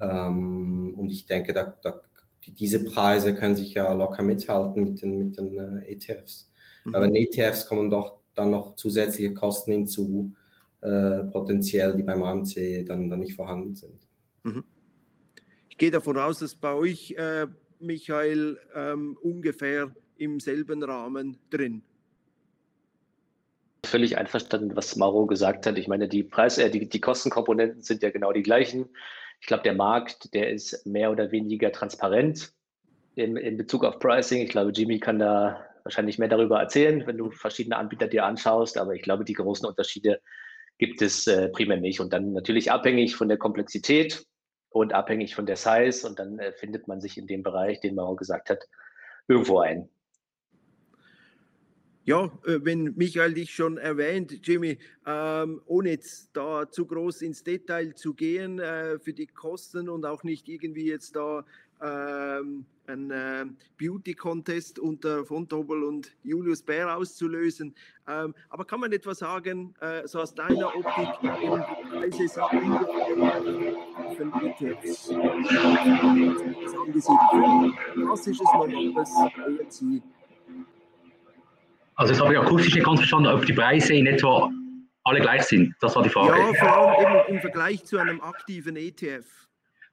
Ähm, und ich denke, da, da, diese Preise können sich ja locker mithalten mit den, mit den äh, ETFs. Mhm. Aber in ETFs kommen doch dann noch zusätzliche Kosten hinzu, äh, potenziell, die beim AMC dann, dann nicht vorhanden sind. Mhm. Ich gehe davon aus, dass bei euch, äh, Michael, ähm, ungefähr im selben Rahmen drin. Völlig einverstanden, was Mauro gesagt hat. Ich meine, die Preis, äh, die, die Kostenkomponenten sind ja genau die gleichen. Ich glaube, der Markt, der ist mehr oder weniger transparent in, in Bezug auf Pricing. Ich glaube, Jimmy kann da wahrscheinlich mehr darüber erzählen, wenn du verschiedene Anbieter dir anschaust. Aber ich glaube, die großen Unterschiede gibt es äh, primär nicht. Und dann natürlich abhängig von der Komplexität und abhängig von der Size. Und dann äh, findet man sich in dem Bereich, den Maro gesagt hat, irgendwo ein. Ja, äh, wenn Michael dich schon erwähnt, Jimmy, ähm, ohne jetzt da zu groß ins Detail zu gehen äh, für die Kosten und auch nicht irgendwie jetzt da ähm, einen äh, Beauty-Contest unter Fontobel und Julius Bär auszulösen. Ähm, aber kann man etwas sagen, äh, so aus deiner Optik, die Preise sind von angesiedelt. Klassisches normales. Also, das habe ich akustisch nicht ganz verstanden, ob die Preise in etwa alle gleich sind. Das war die Frage. Ja, vor allem im Vergleich zu einem aktiven ETF.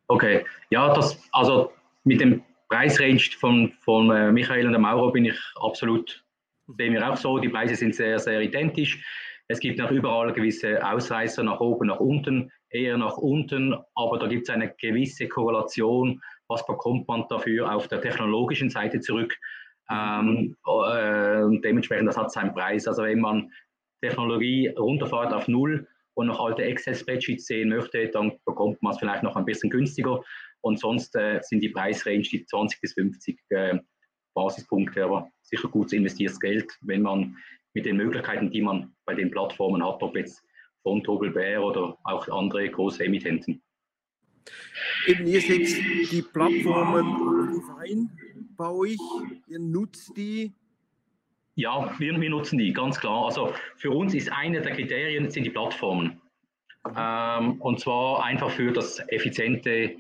Okay, ja, das, also mit dem Preisrange von, von äh, Michael und Mauro bin ich absolut, sehen wir auch so. Die Preise sind sehr, sehr identisch. Es gibt noch überall gewisse Ausreißer nach oben, nach unten, eher nach unten, aber da gibt es eine gewisse Korrelation. Was bekommt man dafür auf der technologischen Seite zurück? Ähm, äh, dementsprechend, das hat seinen Preis. Also wenn man Technologie runterfährt auf Null und noch alte Excel-Spreadsheets sehen möchte, dann bekommt man es vielleicht noch ein bisschen günstiger. Und sonst äh, sind die Preisrange die 20 bis 50 äh, Basispunkte, aber sicher gut investiertes Geld, wenn man mit den Möglichkeiten, die man bei den Plattformen hat, ob jetzt von Bär oder auch andere große Emittenten. Eben, ihr setzt die Plattformen ein bei euch, ihr nutzt die. Ja, wir, wir nutzen die, ganz klar. Also für uns ist eine der Kriterien sind die Plattformen. Ähm, und zwar einfach für das effiziente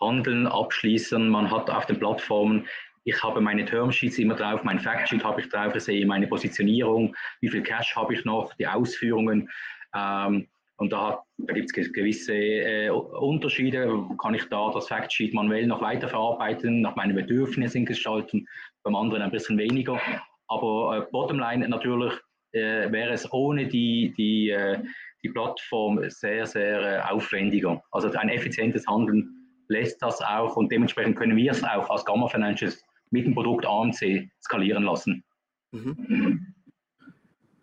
Handeln, Abschließen. Man hat auf den Plattformen, ich habe meine Termsheets immer drauf, mein Factsheet habe ich drauf, ich sehe meine Positionierung, wie viel Cash habe ich noch, die Ausführungen. Ähm, und da, da gibt es gewisse äh, Unterschiede. Kann ich da das Factsheet manuell noch weiterverarbeiten, nach meinen Bedürfnissen gestalten, beim anderen ein bisschen weniger. Aber äh, Bottomline natürlich äh, wäre es ohne die, die, äh, die Plattform sehr, sehr äh, aufwendiger. Also ein effizientes Handeln lässt das auch und dementsprechend können wir es auch als Gamma Financials mit dem Produkt AMC skalieren lassen. Mhm.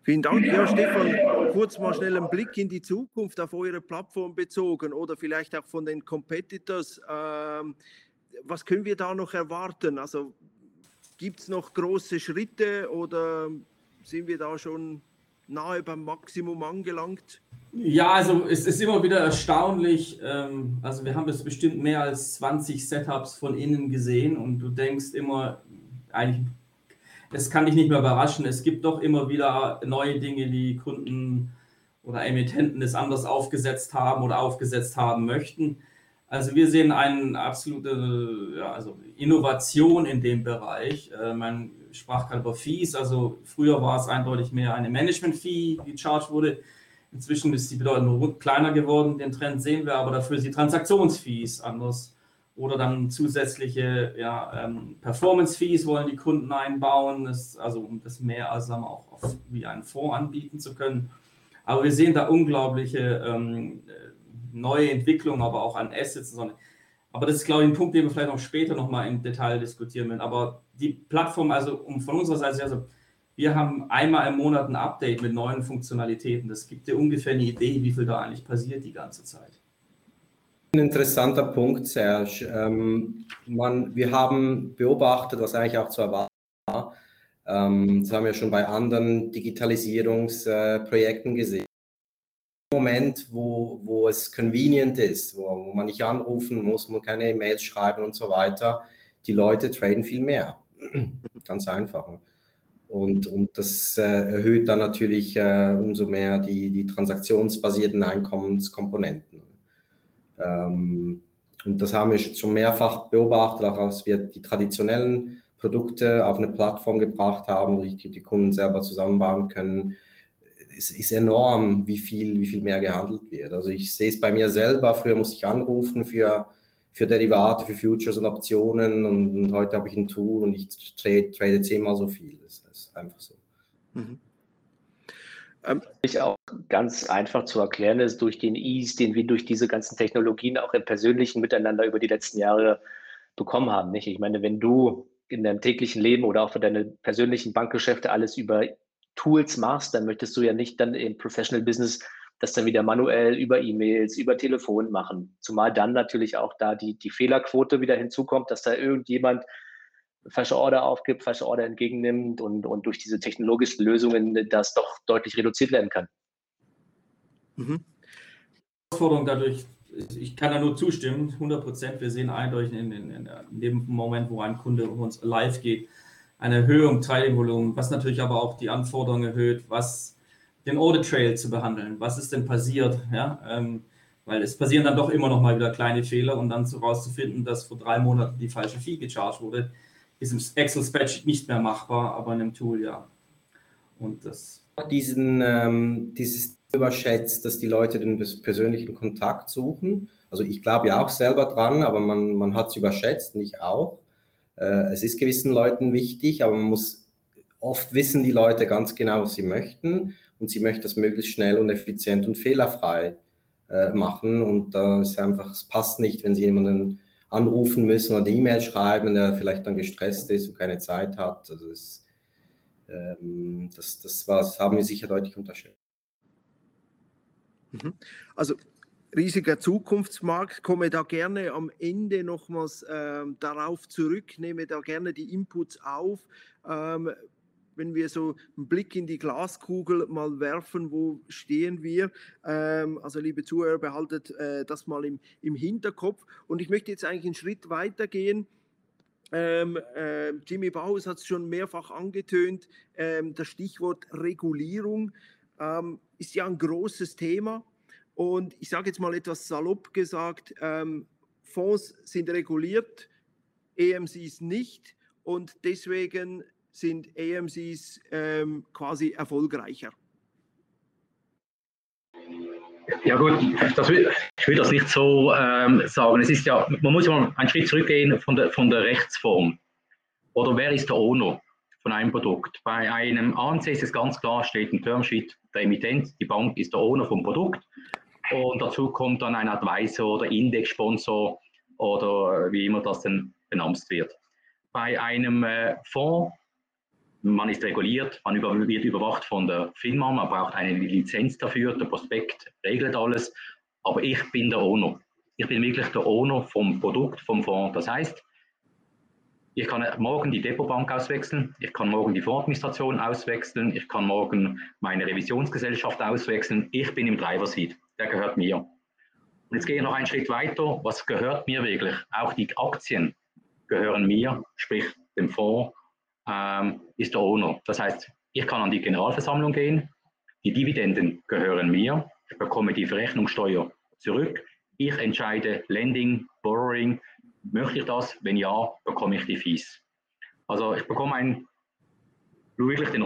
Vielen Dank. Ja, Stefan, kurz mal schnell einen Blick in die Zukunft auf eure Plattform bezogen oder vielleicht auch von den Competitors. Ähm, was können wir da noch erwarten? Also gibt es noch große Schritte oder sind wir da schon nahe beim Maximum angelangt? Ja, also es ist immer wieder erstaunlich. Ähm, also wir haben jetzt bestimmt mehr als 20 Setups von innen gesehen und du denkst immer, eigentlich das kann dich nicht mehr überraschen. Es gibt doch immer wieder neue Dinge, die Kunden oder Emittenten es anders aufgesetzt haben oder aufgesetzt haben möchten. Also wir sehen eine absolute ja, also Innovation in dem Bereich. Äh, man sprach gerade über Fees. Also früher war es eindeutig mehr eine Management-Fee, die charged wurde. Inzwischen ist die bedeutend kleiner geworden. Den Trend sehen wir, aber dafür ist die Transaktionsfees anders oder dann zusätzliche ja, ähm, Performance-Fees wollen die Kunden einbauen, das, also um das mehr als auch auf, wie einen Fonds anbieten zu können. Aber wir sehen da unglaubliche ähm, neue Entwicklungen, aber auch an Assets. Aber das ist, glaube ich, ein Punkt, den wir vielleicht noch später nochmal im Detail diskutieren werden. Aber die Plattform, also um von unserer Seite, also wir haben einmal im Monat ein Update mit neuen Funktionalitäten. Das gibt dir ungefähr eine Idee, wie viel da eigentlich passiert die ganze Zeit. Ein interessanter Punkt, Serge. Ähm, man, wir haben beobachtet, was eigentlich auch zu erwarten war. Ähm, das haben wir schon bei anderen Digitalisierungsprojekten gesehen. Moment, wo, wo es convenient ist, wo, wo man nicht anrufen muss, man keine E-Mails schreiben und so weiter, die Leute traden viel mehr. [clears throat] Ganz einfach. Und, und das äh, erhöht dann natürlich äh, umso mehr die, die transaktionsbasierten Einkommenskomponenten. Ähm, und das haben wir schon mehrfach beobachtet, auch als wir die traditionellen Produkte auf eine Plattform gebracht haben, wo die, die Kunden selber zusammenbauen können. Es ist enorm, wie viel, wie viel mehr gehandelt wird. Also ich sehe es bei mir selber. Früher musste ich anrufen für, für Derivate, für Futures und Optionen und, und heute habe ich ein Tool und ich trade, trade zehnmal so viel. Das ist einfach so. Mhm. Ähm, ich auch ganz einfach zu erklären ist durch den Ease, den wir durch diese ganzen Technologien auch im persönlichen Miteinander über die letzten Jahre bekommen haben. Nicht? Ich meine, wenn du in deinem täglichen Leben oder auch für deine persönlichen Bankgeschäfte alles über Tools machst, dann möchtest du ja nicht dann im Professional Business das dann wieder manuell über E-Mails, über Telefon machen. Zumal dann natürlich auch da die, die Fehlerquote wieder hinzukommt, dass da irgendjemand falsche Order aufgibt, falsche Order entgegennimmt und, und durch diese technologischen Lösungen das doch deutlich reduziert werden kann. Mhm. Herausforderung dadurch, ich kann da nur zustimmen, 100 Prozent. Wir sehen eindeutig in, in, in, dem Moment, wo ein Kunde uns live geht, eine Erhöhung Trading-Volumen, was natürlich aber auch die Anforderungen erhöht, was den Audit Trail zu behandeln. Was ist denn passiert? Ja, ähm, weil es passieren dann doch immer noch mal wieder kleine Fehler und dann herauszufinden, dass vor drei Monaten die falsche Fee gecharged wurde, ist im Excel-Spreadsheet nicht mehr machbar, aber in einem Tool ja. Und das. Diesen, ähm, dieses überschätzt, dass die Leute den persönlichen Kontakt suchen. Also ich glaube ja auch selber dran, aber man, man hat es überschätzt, nicht auch. Äh, es ist gewissen Leuten wichtig, aber man muss oft wissen die Leute ganz genau, was sie möchten und sie möchten das möglichst schnell und effizient und fehlerfrei äh, machen und da ist einfach, es passt nicht, wenn sie jemanden anrufen müssen oder E-Mail schreiben, der vielleicht dann gestresst ist und keine Zeit hat. Also das, ähm, das, das, war, das haben wir sicher deutlich unterschätzt. Mhm. Also riesiger Zukunftsmarkt, komme da gerne am Ende nochmals äh, darauf zurück, nehme da gerne die Inputs auf. Ähm, wenn wir so einen Blick in die Glaskugel mal werfen, wo stehen wir? Ähm, also liebe Zuhörer, behaltet äh, das mal im, im Hinterkopf. Und ich möchte jetzt eigentlich einen Schritt weiter gehen. Ähm, äh, Jimmy Bauhaus hat es schon mehrfach angetönt, ähm, das Stichwort Regulierung ähm, ist ja ein großes Thema. Und ich sage jetzt mal etwas salopp gesagt, ähm, Fonds sind reguliert, EMCs nicht. Und deswegen sind AMCs ähm, quasi erfolgreicher? Ja gut, will, ich will das nicht so ähm, sagen. Es ist ja, man muss mal einen Schritt zurückgehen von der, von der Rechtsform. Oder wer ist der Owner von einem Produkt? Bei einem ANC ist es ganz klar, steht ein Termsheet, der Emittent, die Bank ist der Owner vom Produkt. Und dazu kommt dann ein Advisor oder Indexsponsor oder wie immer das denn benannt wird. Bei einem äh, Fonds man ist reguliert, man über, wird überwacht von der FINMA, man braucht eine Lizenz dafür, der Prospekt regelt alles, aber ich bin der Owner. Ich bin wirklich der Owner vom Produkt, vom Fonds. Das heißt, ich kann morgen die Depotbank auswechseln, ich kann morgen die Fondsadministration auswechseln, ich kann morgen meine Revisionsgesellschaft auswechseln. Ich bin im Driver Seat, der gehört mir. Und jetzt gehe ich noch einen Schritt weiter. Was gehört mir wirklich? Auch die Aktien gehören mir, sprich dem Fonds ähm, ist der Owner. Das heißt, ich kann an die Generalversammlung gehen, die Dividenden gehören mir, ich bekomme die Verrechnungssteuer zurück, ich entscheide Lending, Borrowing, möchte ich das? Wenn ja, bekomme ich die Fees. Also ich bekomme ein, wirklich den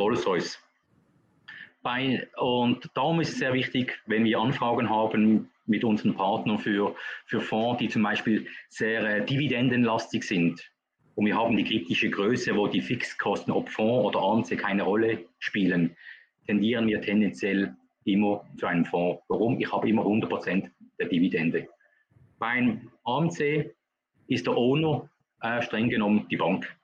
Rolls-Royce. und darum ist es sehr wichtig, wenn wir Anfragen haben mit unseren Partnern für, für Fonds, die zum Beispiel sehr äh, dividendenlastig sind, und wir haben die kritische Größe, wo die Fixkosten, ob Fonds oder AMC, keine Rolle spielen, tendieren wir tendenziell immer zu einem Fonds. Warum? Ich habe immer 100% der Dividende. Beim AMC ist der Owner äh, streng genommen die Bank.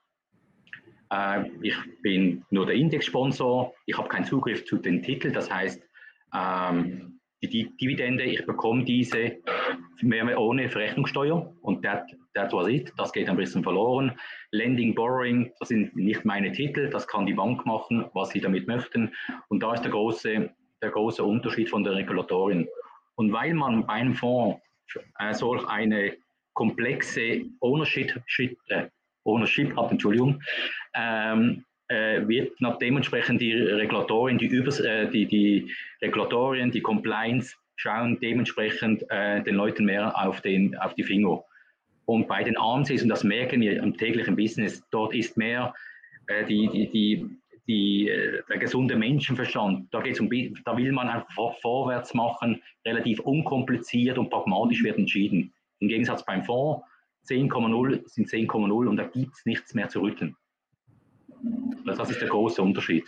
Äh, ich bin nur der Indexsponsor, ich habe keinen Zugriff zu den Titeln, das heißt, ähm, die Dividende, ich bekomme diese mehr ohne Verrechnungssteuer und that, that was it, das geht ein bisschen verloren. Lending, Borrowing, das sind nicht meine Titel, das kann die Bank machen, was sie damit möchten. Und da ist der große, der große Unterschied von der Regulatorin. Und weil man bei einem Fonds äh, solch eine komplexe Ownership, äh, Ownership hat, Entschuldigung, ähm, äh, wird nach dementsprechend die Regulatorien, die, Übers äh, die, die Regulatorien, die Compliance schauen dementsprechend äh, den Leuten mehr auf, den, auf die Finger. Und bei den AMCs, und das merken wir im täglichen Business, dort ist mehr äh, die, die, die, die, äh, der gesunde Menschenverstand. Da, geht's um, da will man einfach vorwärts machen, relativ unkompliziert und pragmatisch wird entschieden. Im Gegensatz beim Fonds, 10,0 sind 10,0 und da gibt es nichts mehr zu rütteln. Also das ist der große Unterschied.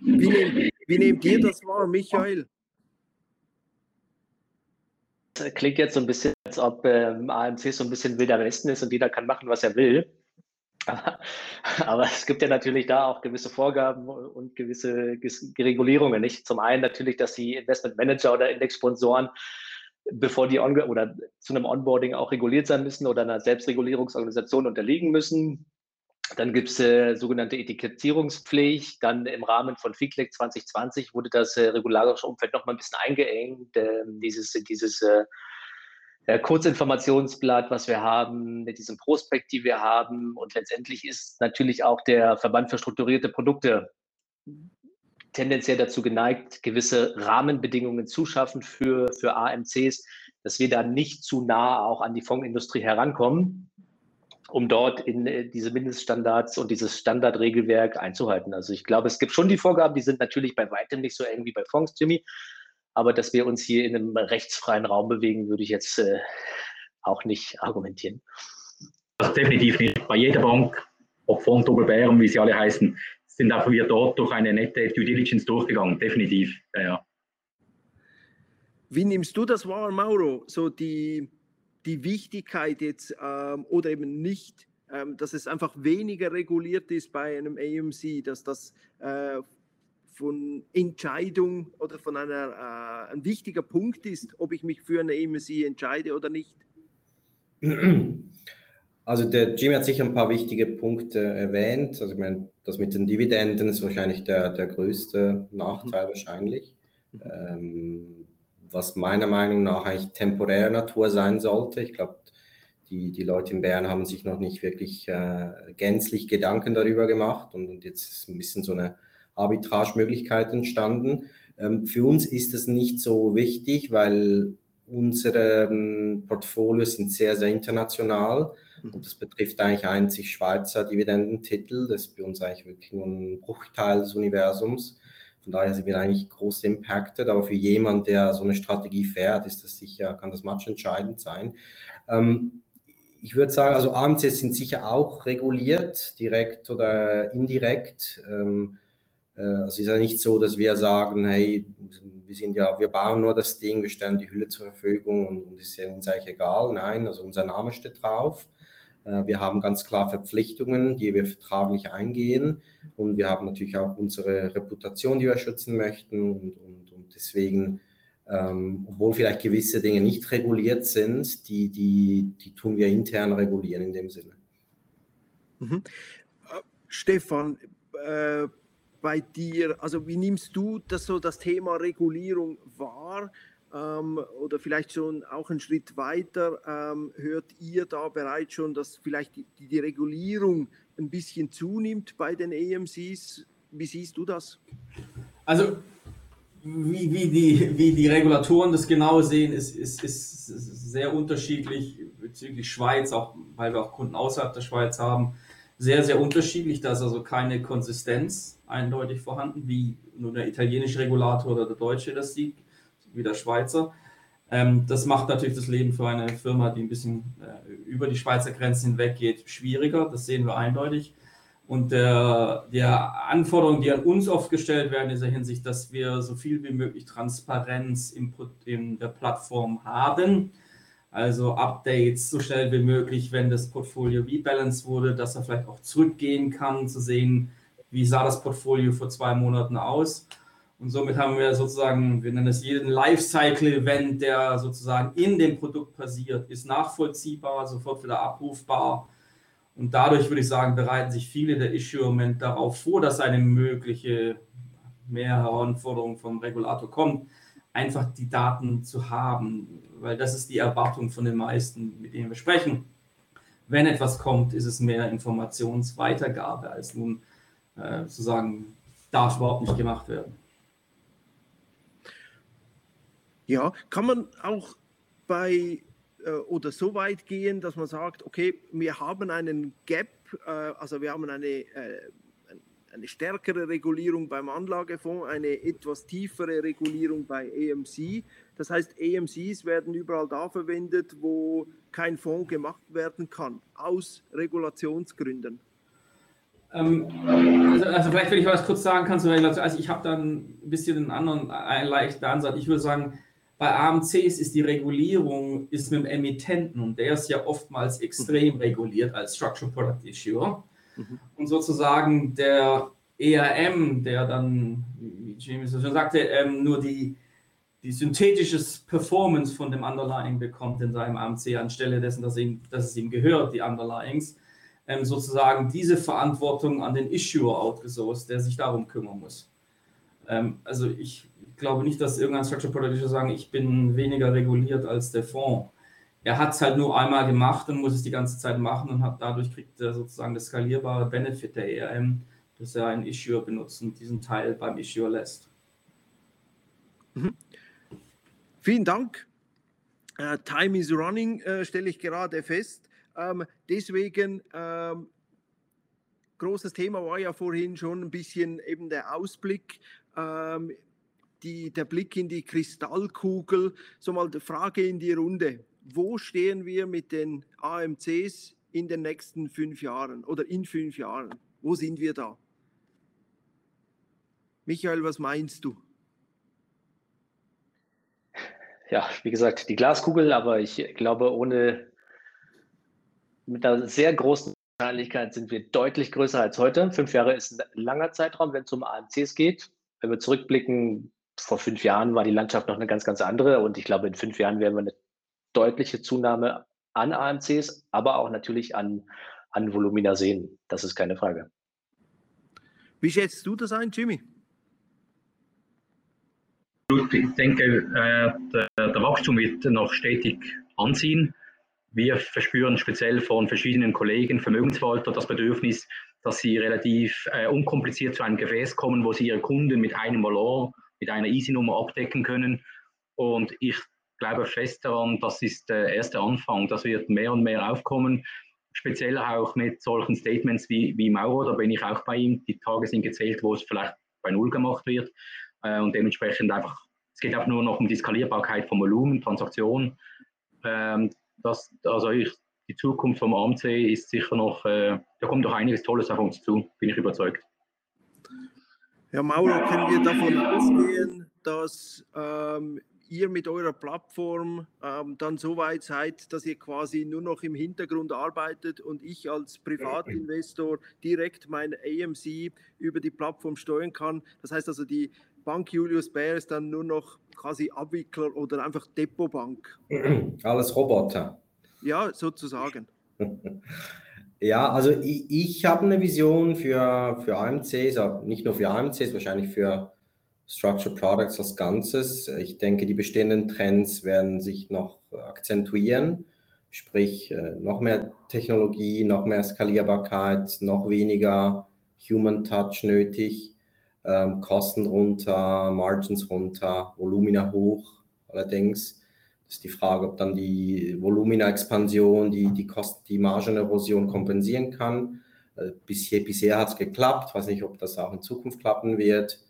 Wie, nehm, wie nehmt ihr das wahr, Michael? Das klingt jetzt so ein bisschen, als ob ähm, AMC so ein bisschen wilder Westen ist und jeder kann machen, was er will. Aber, aber, es gibt ja natürlich da auch gewisse Vorgaben und gewisse Regulierungen. Nicht? Zum einen natürlich, dass die Investmentmanager oder Indexsponsoren, bevor die on oder zu einem Onboarding auch reguliert sein müssen oder einer Selbstregulierungsorganisation unterliegen müssen. Dann gibt es äh, sogenannte Etikettierungspflicht. Dann im Rahmen von FICLEC 2020 wurde das äh, regularische Umfeld noch mal ein bisschen eingeengt. Äh, dieses dieses äh, Kurzinformationsblatt, was wir haben, mit diesem Prospekt, die wir haben. Und letztendlich ist natürlich auch der Verband für strukturierte Produkte tendenziell dazu geneigt, gewisse Rahmenbedingungen zu schaffen für, für AMCs, dass wir da nicht zu nah auch an die Fondsindustrie herankommen um dort in äh, diese Mindeststandards und dieses Standardregelwerk einzuhalten. Also ich glaube, es gibt schon die Vorgaben, die sind natürlich bei weitem nicht so eng wie bei Fonds, Jimmy. Aber dass wir uns hier in einem rechtsfreien Raum bewegen, würde ich jetzt äh, auch nicht argumentieren. Also definitiv nicht. Bei jeder Bank, ob Fonds, Doppelbären, wie sie alle heißen, sind auch wir dort durch eine nette Due Diligence durchgegangen. Definitiv. Ja, ja. Wie nimmst du das wahr, Mauro? So die die Wichtigkeit jetzt ähm, oder eben nicht, ähm, dass es einfach weniger reguliert ist bei einem AMC, dass das äh, von Entscheidung oder von einer äh, ein wichtiger Punkt ist, ob ich mich für eine AMC entscheide oder nicht? Also der Jimmy hat sicher ein paar wichtige Punkte erwähnt. Also ich meine, das mit den Dividenden ist wahrscheinlich der, der größte Nachteil wahrscheinlich. Mhm. Ähm, was meiner Meinung nach eigentlich temporärer Natur sein sollte. Ich glaube, die, die Leute in Bern haben sich noch nicht wirklich äh, gänzlich Gedanken darüber gemacht und, und, jetzt ist ein bisschen so eine Arbitragemöglichkeit entstanden. Ähm, für uns ist das nicht so wichtig, weil unsere ähm, Portfolios sind sehr, sehr international mhm. und das betrifft eigentlich einzig Schweizer Dividendentitel. Das ist bei uns eigentlich wirklich nur ein Bruchteil des Universums. Von daher sind wir eigentlich groß impacted, aber für jemanden, der so eine Strategie fährt, ist das sicher, kann das match entscheidend sein. Ähm, ich würde sagen, also AMCs sind sicher auch reguliert, direkt oder indirekt. Ähm, äh, also es ist ja nicht so, dass wir sagen, hey, wir sind ja, wir bauen nur das Ding, wir stellen die Hülle zur Verfügung und, und ist uns eigentlich egal. Nein, also unser Name steht drauf. Äh, wir haben ganz klar Verpflichtungen, die wir vertraglich eingehen. Und wir haben natürlich auch unsere Reputation, die wir schützen möchten. Und, und, und deswegen, ähm, obwohl vielleicht gewisse Dinge nicht reguliert sind, die, die, die tun wir intern regulieren in dem Sinne. Mhm. Äh, Stefan, äh, bei dir, also wie nimmst du das so das Thema Regulierung wahr? Ähm, oder vielleicht schon auch einen Schritt weiter, ähm, hört ihr da bereits schon, dass vielleicht die, die, Regulierung ein bisschen zunimmt bei den EMCs? Wie siehst du das? Also wie, wie, die, wie die Regulatoren das genau sehen, ist, ist, ist sehr unterschiedlich bezüglich Schweiz, auch weil wir auch Kunden außerhalb der Schweiz haben. Sehr, sehr unterschiedlich. Da ist also keine Konsistenz eindeutig vorhanden, wie nur der italienische Regulator oder der deutsche das sieht wie der Schweizer. Ähm, das macht natürlich das Leben für eine Firma, die ein bisschen äh, über die Schweizer Grenzen hinweg geht, schwieriger. Das sehen wir eindeutig. Und der, der Anforderungen, die an uns oft gestellt werden in dieser Hinsicht, dass wir so viel wie möglich Transparenz in, in der Plattform haben. Also Updates so schnell wie möglich, wenn das Portfolio rebalanced wurde, dass er vielleicht auch zurückgehen kann, zu sehen, wie sah das Portfolio vor zwei Monaten aus und somit haben wir sozusagen, wir nennen es jeden Lifecycle-Event, der sozusagen in dem Produkt passiert, ist nachvollziehbar, sofort wieder abrufbar. Und dadurch würde ich sagen, bereiten sich viele der Issue-Moment darauf vor, dass eine mögliche mehr Herausforderung vom Regulator kommt, einfach die Daten zu haben, weil das ist die Erwartung von den meisten, mit denen wir sprechen. Wenn etwas kommt, ist es mehr Informationsweitergabe als nun äh, zu sagen, darf überhaupt nicht gemacht werden. Ja, kann man auch bei äh, oder so weit gehen, dass man sagt, okay, wir haben einen Gap, äh, also wir haben eine, äh, eine stärkere Regulierung beim Anlagefonds, eine etwas tiefere Regulierung bei EMC. Das heißt, EMCs werden überall da verwendet, wo kein Fonds gemacht werden kann, aus Regulationsgründen. Ähm, also, also, vielleicht, wenn ich was kurz sagen kann zur Regulation, also ich habe dann ein bisschen einen anderen, einen leichten Ansatz. Ich würde sagen, bei AMCs ist die Regulierung ist mit dem Emittenten und der ist ja oftmals extrem reguliert als Structural Product Issuer. Mhm. Und sozusagen der ERM, der dann, wie James schon sagte, ähm, nur die, die synthetische Performance von dem Underlying bekommt in seinem AMC anstelle dessen, dass, ihm, dass es ihm gehört, die Underlyings, ähm, sozusagen diese Verantwortung an den Issuer outgesourced, der sich darum kümmern muss. Ähm, also ich glaube nicht, dass irgendein Structured Product sagen, ich bin weniger reguliert als der Fonds. Er hat es halt nur einmal gemacht und muss es die ganze Zeit machen und hat dadurch kriegt er sozusagen das skalierbare Benefit der ERM, dass er einen Issuer benutzt und diesen Teil beim Issuer lässt. Mhm. Vielen Dank. Uh, time is running, uh, stelle ich gerade fest. Um, ähm, deswegen um, ähm, großes Thema war ja vorhin schon ein bisschen eben der Ausblick. Ähm, die, der Blick in die Kristallkugel, so mal die Frage in die Runde. Wo stehen wir mit den AMCs in den nächsten fünf Jahren oder in fünf Jahren? Wo sind wir da? Michael, was meinst du? Ja, wie gesagt, die Glaskugel, aber ich glaube, ohne mit einer sehr großen Wahrscheinlichkeit sind wir deutlich größer als heute. Fünf Jahre ist ein langer Zeitraum, wenn es um AMCs geht. Wenn wir zurückblicken, vor fünf Jahren war die Landschaft noch eine ganz, ganz andere und ich glaube, in fünf Jahren werden wir eine deutliche Zunahme an AMCs, aber auch natürlich an, an Volumina sehen. Das ist keine Frage. Wie schätzt du das ein, Jimmy? Ich denke, äh, der, der Wachstum wird noch stetig anziehen. Wir verspüren speziell von verschiedenen Kollegen, Vermögensverwalter, das Bedürfnis, dass sie relativ äh, unkompliziert zu einem Gefäß kommen, wo sie ihre Kunden mit einem Valor mit einer Easy-Nummer abdecken können. Und ich glaube fest daran, das ist der erste Anfang. Das wird mehr und mehr aufkommen, speziell auch mit solchen Statements wie, wie Mauro. Da bin ich auch bei ihm. Die Tage sind gezählt, wo es vielleicht bei Null gemacht wird. Äh, und dementsprechend einfach, es geht auch nur noch um die Skalierbarkeit von Volumen, Transaktionen. Ähm, das, also ich, die Zukunft vom AMC ist sicher noch, äh, da kommt doch einiges Tolles auf uns zu, bin ich überzeugt. Herr Mauro, können wir davon ausgehen, dass ähm, ihr mit eurer Plattform ähm, dann so weit seid, dass ihr quasi nur noch im Hintergrund arbeitet und ich als Privatinvestor direkt mein AMC über die Plattform steuern kann. Das heißt also, die Bank Julius Baer ist dann nur noch quasi Abwickler oder einfach Depotbank. Alles Roboter. Ja, sozusagen. [laughs] Ja, also ich, ich habe eine Vision für, für AMCs, aber nicht nur für AMCs, wahrscheinlich für Structured Products als Ganzes. Ich denke, die bestehenden Trends werden sich noch akzentuieren, sprich äh, noch mehr Technologie, noch mehr Skalierbarkeit, noch weniger Human Touch nötig, ähm, Kosten runter, Margins runter, Volumina hoch allerdings ist die Frage, ob dann die Volumina-Expansion die, die, die Margenerosion kompensieren kann. Äh, bisher, bisher hat es geklappt, weiß nicht, ob das auch in Zukunft klappen wird.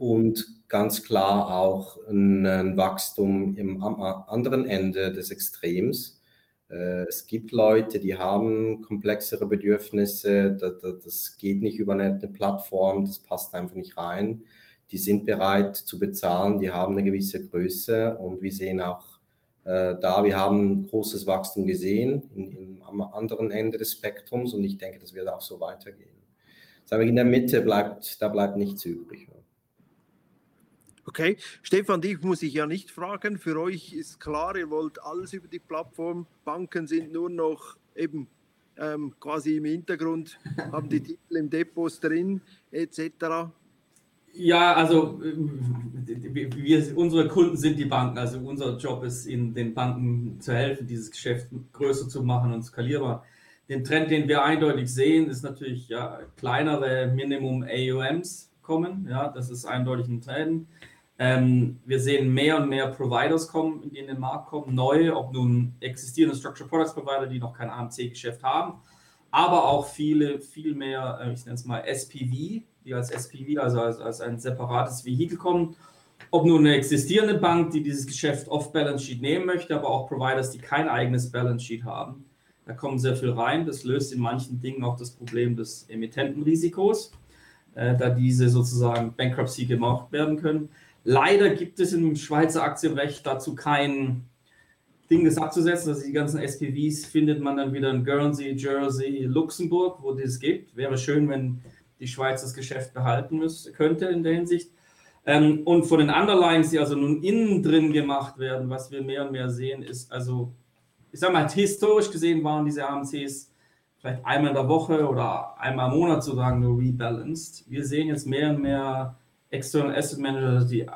Und ganz klar auch ein, Wachstum im, am anderen Ende des Extrems. Äh, es gibt Leute, die haben komplexere Bedürfnisse, das, geht nicht über eine, Plattform, das passt einfach nicht rein. Die sind bereit zu bezahlen, die haben eine gewisse Größe und wir sehen auch äh, da. Wir haben großes Wachstum gesehen am anderen Ende des Spektrums und ich denke, das wird auch so weitergehen. In der Mitte bleibt, da bleibt nichts übrig. Okay, Stefan, dich muss ich ja nicht fragen. Für euch ist klar, ihr wollt alles über die Plattform. Banken sind nur noch eben ähm, quasi im Hintergrund, [laughs] haben die Titel im Depots drin, etc. Ja, also wir, unsere Kunden sind die Banken. Also unser Job ist, ihnen den Banken zu helfen, dieses Geschäft größer zu machen und skalierbar. Den Trend, den wir eindeutig sehen, ist natürlich ja, kleinere Minimum AUMs kommen. Ja, das ist eindeutig ein Trend. Ähm, wir sehen mehr und mehr Providers kommen, die in den Markt kommen, neue, ob nun existierende Structured Products Provider, die noch kein AMC-Geschäft haben, aber auch viele, viel mehr, äh, ich nenne es mal SPV, die als SPV, also als, als ein separates Vehikel kommen. Ob nun eine existierende Bank, die dieses Geschäft off-Balance Sheet nehmen möchte, aber auch Providers, die kein eigenes Balance Sheet haben. Da kommen sehr viel rein. Das löst in manchen Dingen auch das Problem des Emittentenrisikos, äh, da diese sozusagen Bankruptcy gemacht werden können. Leider gibt es im Schweizer Aktienrecht dazu kein Ding, das abzusetzen. Also die ganzen SPVs findet man dann wieder in Guernsey, Jersey, Luxemburg, wo das gibt. Wäre schön, wenn die Schweiz das Geschäft behalten müsste, könnte in der Hinsicht. Ähm, und von den Underlines, die also nun innen drin gemacht werden, was wir mehr und mehr sehen, ist also, ich sage mal, historisch gesehen waren diese AMCs vielleicht einmal in der Woche oder einmal im Monat sozusagen nur rebalanced. Wir sehen jetzt mehr und mehr External Asset Manager, die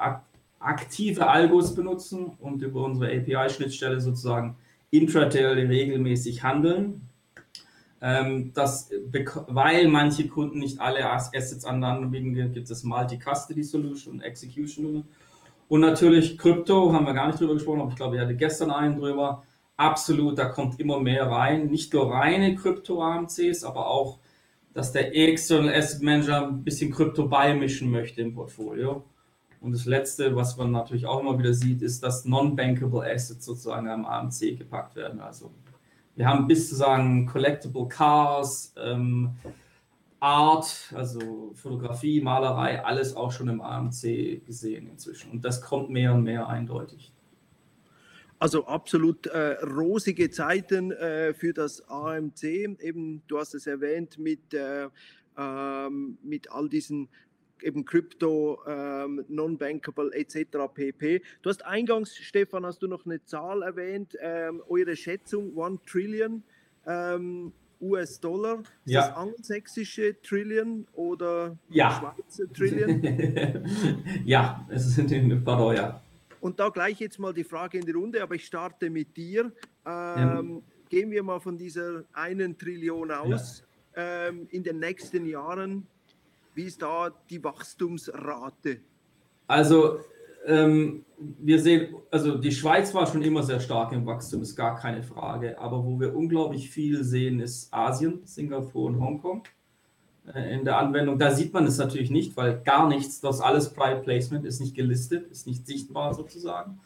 aktive Algos benutzen und über unsere API-Schnittstelle sozusagen intraday regelmäßig handeln ähm, das, weil manche Kunden nicht alle Assets aneinander biegen, gibt es Multi-Custody-Solution, Execution. Und natürlich Krypto, haben wir gar nicht drüber gesprochen, aber ich glaube, ich hatte gestern einen drüber. Absolut, da kommt immer mehr rein. Nicht nur reine Krypto-AMCs, aber auch, dass der External Asset Manager ein bisschen Krypto beimischen möchte im Portfolio. Und das Letzte, was man natürlich auch immer wieder sieht, ist, dass Non-Bankable Assets sozusagen am AMC gepackt werden. Also wir haben bis zu sagen Collectible Cars, ähm, Art, also Fotografie, Malerei, alles auch schon im AMC gesehen inzwischen. Und das kommt mehr und mehr eindeutig. Also absolut äh, rosige Zeiten äh, für das AMC. Eben, du hast es erwähnt mit, äh, ähm, mit all diesen eben Krypto, ähm, Non-Bankable etc. pp. Du hast eingangs, Stefan, hast du noch eine Zahl erwähnt, ähm, eure Schätzung, 1 Trillion ähm, US-Dollar. Ist ja. das angelsächsische Trillion oder ja. Schweizer Trillion? [laughs] ja, es sind in pardon, ja. Und da gleich jetzt mal die Frage in die Runde, aber ich starte mit dir. Ja. Gehen wir mal von dieser einen Trillion aus. Ja. Ähm, in den nächsten Jahren, wie ist da die Wachstumsrate? Also ähm, wir sehen, also die Schweiz war schon immer sehr stark im Wachstum, ist gar keine Frage. Aber wo wir unglaublich viel sehen, ist Asien, Singapur und Hongkong in der Anwendung. Da sieht man es natürlich nicht, weil gar nichts, das alles Private Placement ist nicht gelistet, ist nicht sichtbar sozusagen.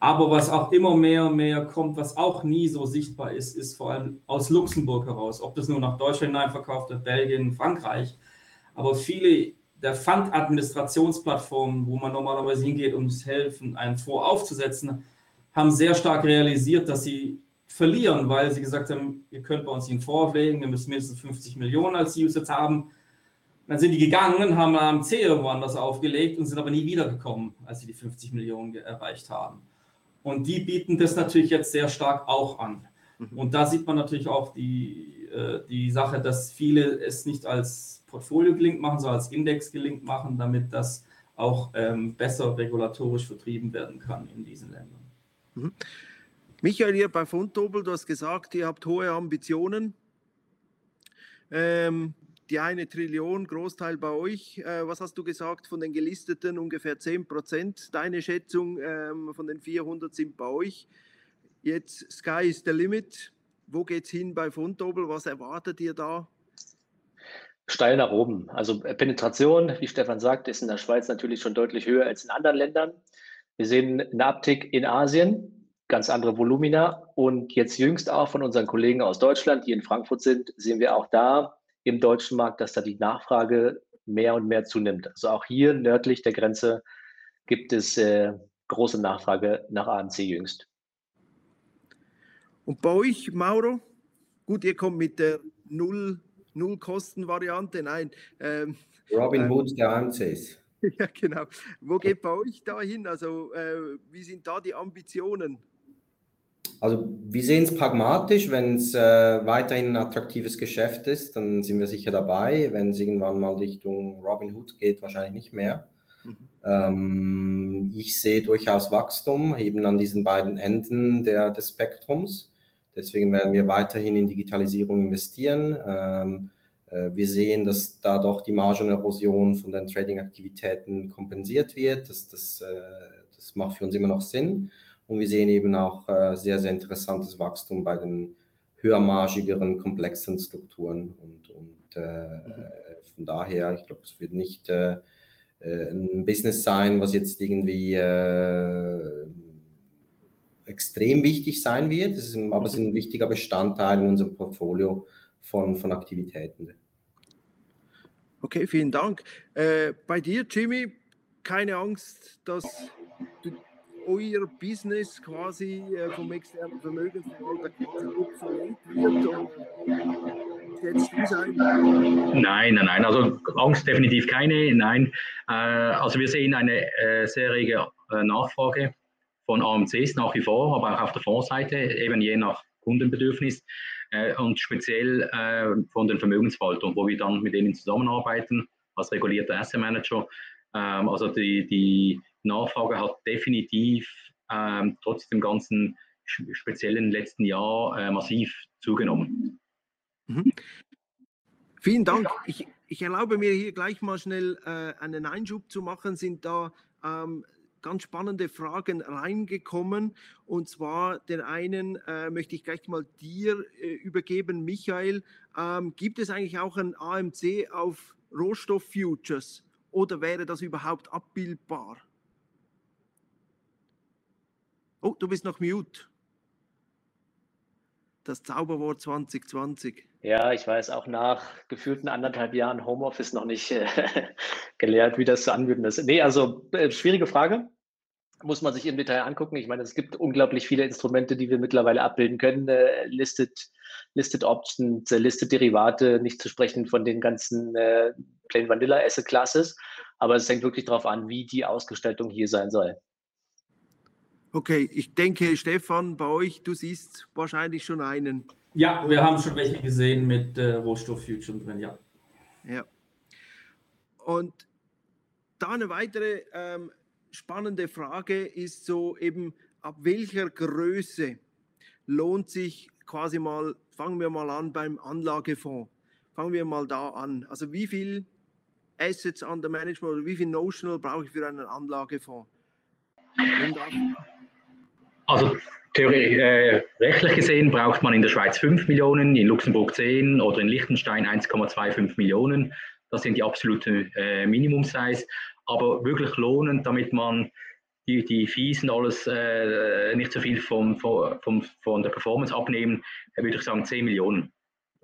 Aber was auch immer mehr und mehr kommt, was auch nie so sichtbar ist, ist vor allem aus Luxemburg heraus. Ob das nur nach Deutschland hineinverkauft wird, Belgien, Frankreich, aber viele der Fund-Administrationsplattform, wo man normalerweise hingeht, um es helfen, einen Fonds aufzusetzen, haben sehr stark realisiert, dass sie verlieren, weil sie gesagt haben, ihr könnt bei uns einen auflegen, wir müssen mindestens 50 Millionen als Usage haben. Dann sind die gegangen, haben AMC irgendwo anders aufgelegt und sind aber nie wiedergekommen, als sie die 50 Millionen erreicht haben. Und die bieten das natürlich jetzt sehr stark auch an. Mhm. Und da sieht man natürlich auch die, äh, die Sache, dass viele es nicht als Portfolio gelingt machen, sondern als Index gelingt machen, damit das auch ähm, besser regulatorisch vertrieben werden kann in diesen Ländern. Mhm. Michael, ihr bei Fundobel, du hast gesagt, ihr habt hohe Ambitionen. Ähm, die eine Trillion, Großteil bei euch. Äh, was hast du gesagt von den gelisteten? Ungefähr 10 Prozent. Deine Schätzung ähm, von den 400 sind bei euch. Jetzt Sky is the limit. Wo geht es hin bei Fundobel? Was erwartet ihr da? Steil nach oben. Also äh, Penetration, wie Stefan sagt, ist in der Schweiz natürlich schon deutlich höher als in anderen Ländern. Wir sehen einen Uptick in Asien, ganz andere Volumina. Und jetzt jüngst auch von unseren Kollegen aus Deutschland, die in Frankfurt sind, sehen wir auch da im deutschen Markt, dass da die Nachfrage mehr und mehr zunimmt. Also auch hier nördlich der Grenze gibt es äh, große Nachfrage nach AMC jüngst. Und bei euch, Mauro? Gut, ihr kommt mit der Null Null-Kosten-Variante, nein. Ähm, Robin ähm, Hood der AMCs. [laughs] Ja, genau. Wo geht bei euch da hin? Also, äh, wie sind da die Ambitionen? Also, wir sehen es pragmatisch. Wenn es äh, weiterhin ein attraktives Geschäft ist, dann sind wir sicher dabei. Wenn es irgendwann mal Richtung Robin Hood geht, wahrscheinlich nicht mehr. Mhm. Ähm, ich sehe durchaus Wachstum eben an diesen beiden Enden der, des Spektrums. Deswegen werden wir weiterhin in Digitalisierung investieren. Ähm, äh, wir sehen, dass da doch die Margenerosion von den Trading-Aktivitäten kompensiert wird. Das, das, äh, das macht für uns immer noch Sinn. Und wir sehen eben auch äh, sehr, sehr interessantes Wachstum bei den höhermargigeren, komplexen Strukturen. Und, und äh, von daher, ich glaube, es wird nicht äh, äh, ein Business sein, was jetzt irgendwie extrem wichtig sein wird. Es ist, aber es ist ein wichtiger Bestandteil in unserem Portfolio von, von Aktivitäten. Okay, vielen Dank. Äh, bei dir, Jimmy, keine Angst, dass du, euer Business quasi äh, vom externen Vermögensverwalter obsolet wird? Nein, nein, nein. Also Angst definitiv keine. Nein. Äh, also wir sehen eine äh, sehr rege Nachfrage von AMCs nach wie vor, aber auch auf der Fondsseite, eben je nach Kundenbedürfnis und speziell von den Vermögensverwaltungen, wo wir dann mit denen zusammenarbeiten als regulierter Asset Manager. Ähm, also die, die Nachfrage hat definitiv ähm, trotz dem ganzen speziellen letzten Jahr äh, massiv zugenommen. Mhm. Vielen Dank. Ich, ich, erlaube mir hier gleich mal schnell äh, einen Einschub zu machen. Sind da ähm, ganz spannende Fragen reingekommen. Und zwar den einen äh, möchte ich gleich mal dir äh, übergeben, Michael. Ähm, gibt es eigentlich auch ein AMC auf Rohstofffutures oder wäre das überhaupt abbildbar? Oh, du bist noch mute. Das Zauberwort 2020. Ja, ich weiß auch nach gefühlten anderthalb Jahren Homeoffice noch nicht äh, [laughs] gelernt, wie das zu anwenden ist. Nee, also äh, schwierige Frage. Muss man sich im Detail angucken. Ich meine, es gibt unglaublich viele Instrumente, die wir mittlerweile abbilden können. Äh, listed, listed Options, äh, Listed Derivate, nicht zu sprechen von den ganzen äh, Plain Vanilla Asset Classes. Aber es hängt wirklich darauf an, wie die Ausgestaltung hier sein soll. Okay, ich denke, Stefan, bei euch, du siehst wahrscheinlich schon einen. Ja, wir haben schon welche gesehen mit äh, Rohstofffuture drin, ja. Ja. Und da eine weitere ähm, spannende Frage ist so eben, ab welcher Größe lohnt sich quasi mal, fangen wir mal an beim Anlagefonds. Fangen wir mal da an. Also wie viel Assets under Management oder wie viel Notional brauche ich für einen Anlagefonds? Also äh, rechtlich gesehen braucht man in der Schweiz 5 Millionen, in Luxemburg 10 oder in Liechtenstein 1,25 Millionen. Das sind die absolute äh, Minimum-Size. Aber wirklich lohnend, damit man die, die Fees und alles äh, nicht so viel vom, vom, von der Performance abnehmen, äh, würde ich sagen 10 Millionen.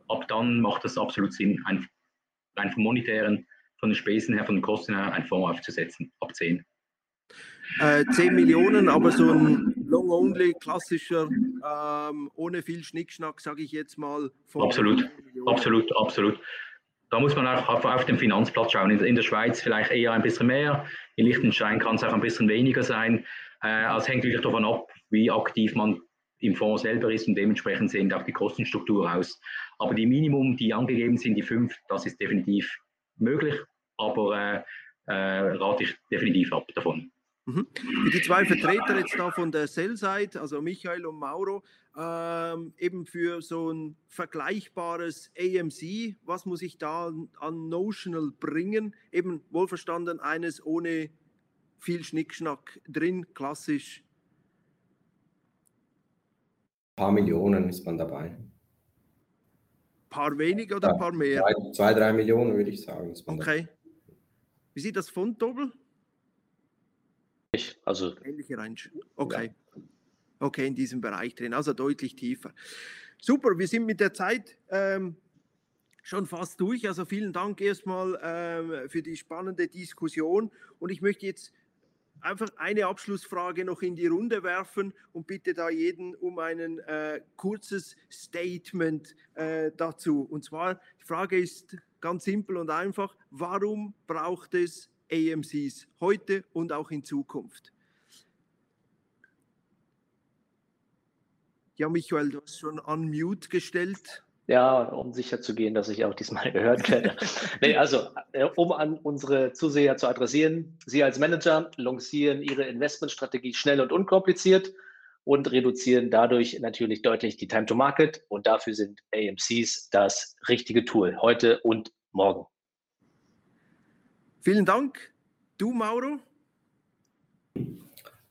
Ab dann macht das absolut Sinn, ein, rein vom monetären von den Spesen her, von den Kosten her, einen Fonds aufzusetzen, ab 10. Äh, 10 Millionen, aber so ein Long-Only, klassischer, ähm, ohne viel Schnickschnack, sage ich jetzt mal. Absolut, absolut, absolut. Da muss man auch auf, auf den Finanzplatz schauen. In, in, der Schweiz vielleicht eher ein bisschen mehr, in Liechtenstein kann es auch ein bisschen weniger sein. Äh, es hängt wirklich davon ab, wie aktiv man im Fonds selber ist und dementsprechend sehen auch die Kostenstruktur aus. Aber die Minimum, die angegeben sind, die fünf, das ist definitiv möglich, aber äh, äh, rate ich definitiv ab davon. Mhm. Die zwei Vertreter jetzt da von der Sell-Side, also Michael und Mauro, ähm, eben für so ein vergleichbares AMC, was muss ich da an Notional bringen? Eben wohlverstanden eines ohne viel Schnickschnack drin, klassisch. Ein paar Millionen ist man dabei. Ein paar weniger oder ein paar mehr? Zwei, zwei, drei Millionen würde ich sagen. okay. Wie sieht das Fonddobel? Also ähnliche Range. Okay. Ja. Okay, in diesem Bereich drin, also deutlich tiefer. Super, wir sind mit der Zeit ähm, schon fast durch. Also vielen Dank erstmal ähm, für die spannende Diskussion. Und ich möchte jetzt einfach eine Abschlussfrage noch in die Runde werfen und bitte da jeden um ein äh, kurzes Statement äh, dazu. Und zwar, die Frage ist ganz simpel und einfach, warum braucht es AMCs heute und auch in Zukunft? Ja, Michael, du hast schon unmute gestellt. Ja, um sicher zu gehen, dass ich auch diesmal [laughs] gehört werde. nee, also, äh, um an unsere Zuseher zu adressieren, Sie als Manager lancieren Ihre Investmentstrategie schnell und unkompliziert und reduzieren dadurch natürlich deutlich die Time to Market. Und dafür sind AMCs das richtige Tool, heute und morgen. Vielen Dank. Du, Mauro?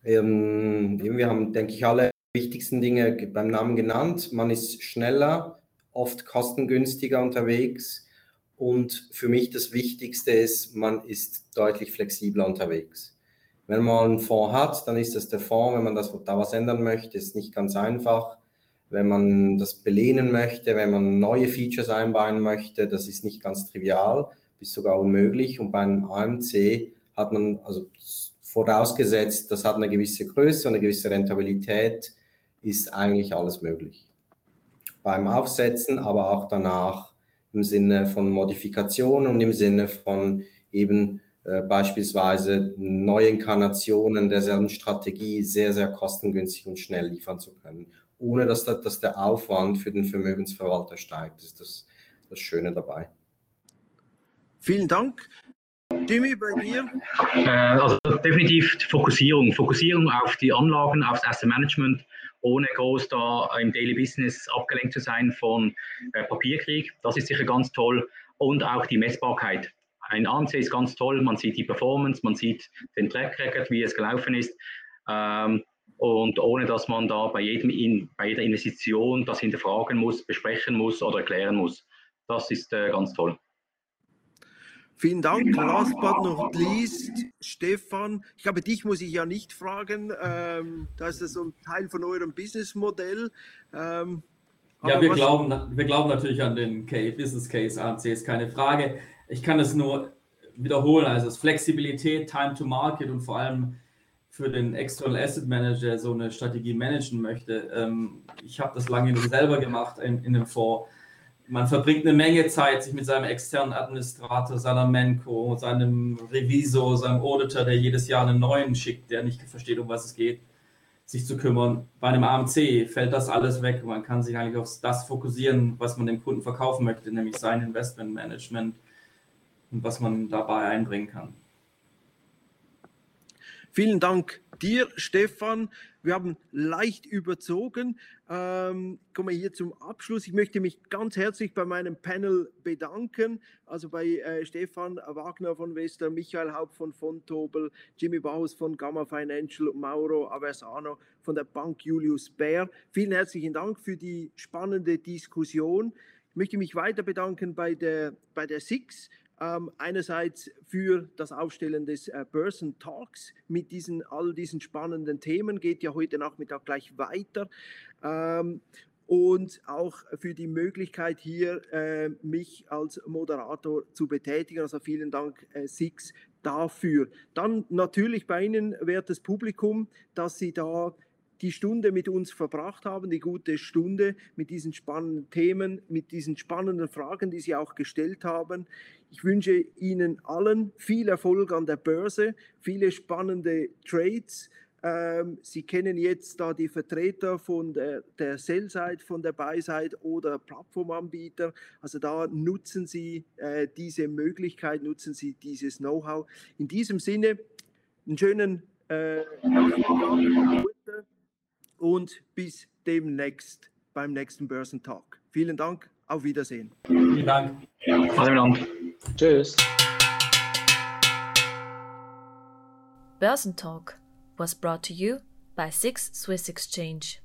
Ähm, wir haben, denke ich, alle wichtigsten Dinge beim Namen genannt. Man ist schneller, oft kostengünstiger unterwegs und für mich das Wichtigste ist, man ist deutlich flexibler unterwegs. Wenn man einen Fonds hat, dann ist das der Fonds. Wenn man das, da was ändern möchte, ist nicht ganz einfach. Wenn man das belehnen möchte, wenn man neue Features einbauen möchte, das ist nicht ganz trivial, bis sogar unmöglich. Und beim AMC hat man, also vorausgesetzt, das hat eine gewisse Größe und eine gewisse Rentabilität, ist eigentlich alles möglich. Beim Aufsetzen, aber auch danach im Sinne von Modifikation und im Sinne von eben äh, beispielsweise Neuinkarnationen derselben Strategie sehr, sehr kostengünstig und schnell liefern zu können, ohne dass, da, dass der Aufwand für den Vermögensverwalter steigt. Das ist das, das Schöne dabei. Vielen Dank. Jimmy, bei dir? Äh, also definitiv Fokussierung. Fokussierung auf die Anlagen, aufs Asset Management ohne groß da im Daily Business abgelenkt zu sein von äh, Papierkrieg. Das ist sicher ganz toll. Und auch die Messbarkeit. Ein AMC ist ganz toll, man sieht die Performance, man sieht den Track Record, wie es gelaufen ist. Ähm, und ohne dass man da bei, jedem bei jeder Investition das hinterfragen muss, besprechen muss oder erklären muss. Das ist äh, ganz toll. Vielen Dank. Last but not least, Stefan. Ich glaube, dich muss ich ja nicht fragen. Ähm, das ist so ein Teil von eurem Businessmodell. Ähm, ja, wir glauben, wir glauben natürlich an den Business Case AMC, ist keine Frage. Ich kann es nur wiederholen. Also es Flexibilität, Time to Market und vor allem für den External Asset Manager so eine Strategie managen möchte. Ähm, ich habe das lange nur selber gemacht in, in einem Fonds man verbringt eine Menge Zeit, sich mit seinem externen Administrator, seiner Menko, seinem Revisor, seinem Auditor, der jedes Jahr einen neuen schickt, der nicht versteht, um was es geht, sich zu kümmern. Bei einem AMC fällt das alles weg. Man kann sich eigentlich auf das fokussieren, was man dem Kunden verkaufen möchte, nämlich sein Investmentmanagement und was man dabei einbringen kann. Vielen Dank dir, Stefan. Wir haben leicht überzogen. Ähm, kommen wir hier zum Abschluss. Ich möchte mich ganz herzlich bei meinem Panel bedanken. Also bei äh, Stefan Wagner von Wester, Michael Haupt von Fontobel, Jimmy Baus von Gamma Financial, Mauro Aversano von der Bank Julius Baer. Vielen herzlichen Dank für die spannende Diskussion. Ich möchte mich weiter bedanken bei der, bei der SIX ähm, einerseits für das Aufstellen des äh, Börsen Talks mit diesen, all diesen spannenden Themen, geht ja heute Nachmittag gleich weiter. Ähm, und auch für die Möglichkeit hier äh, mich als Moderator zu betätigen. Also vielen Dank, äh, Six, dafür. Dann natürlich bei Ihnen, wertes Publikum, dass Sie da die Stunde mit uns verbracht haben, die gute Stunde mit diesen spannenden Themen, mit diesen spannenden Fragen, die Sie auch gestellt haben. Ich wünsche Ihnen allen viel Erfolg an der Börse, viele spannende Trades. Ähm, Sie kennen jetzt da die Vertreter von der, der Sell-Side, von der Buy-Side oder Plattformanbieter. Also da nutzen Sie äh, diese Möglichkeit, nutzen Sie dieses Know-how. In diesem Sinne, einen schönen äh, und bis demnächst beim nächsten Börsentalk. Vielen Dank, auf Wiedersehen. Vielen Dank. Vielen Dank. Tschüss. Börsentalk was brought to you by Six Swiss Exchange.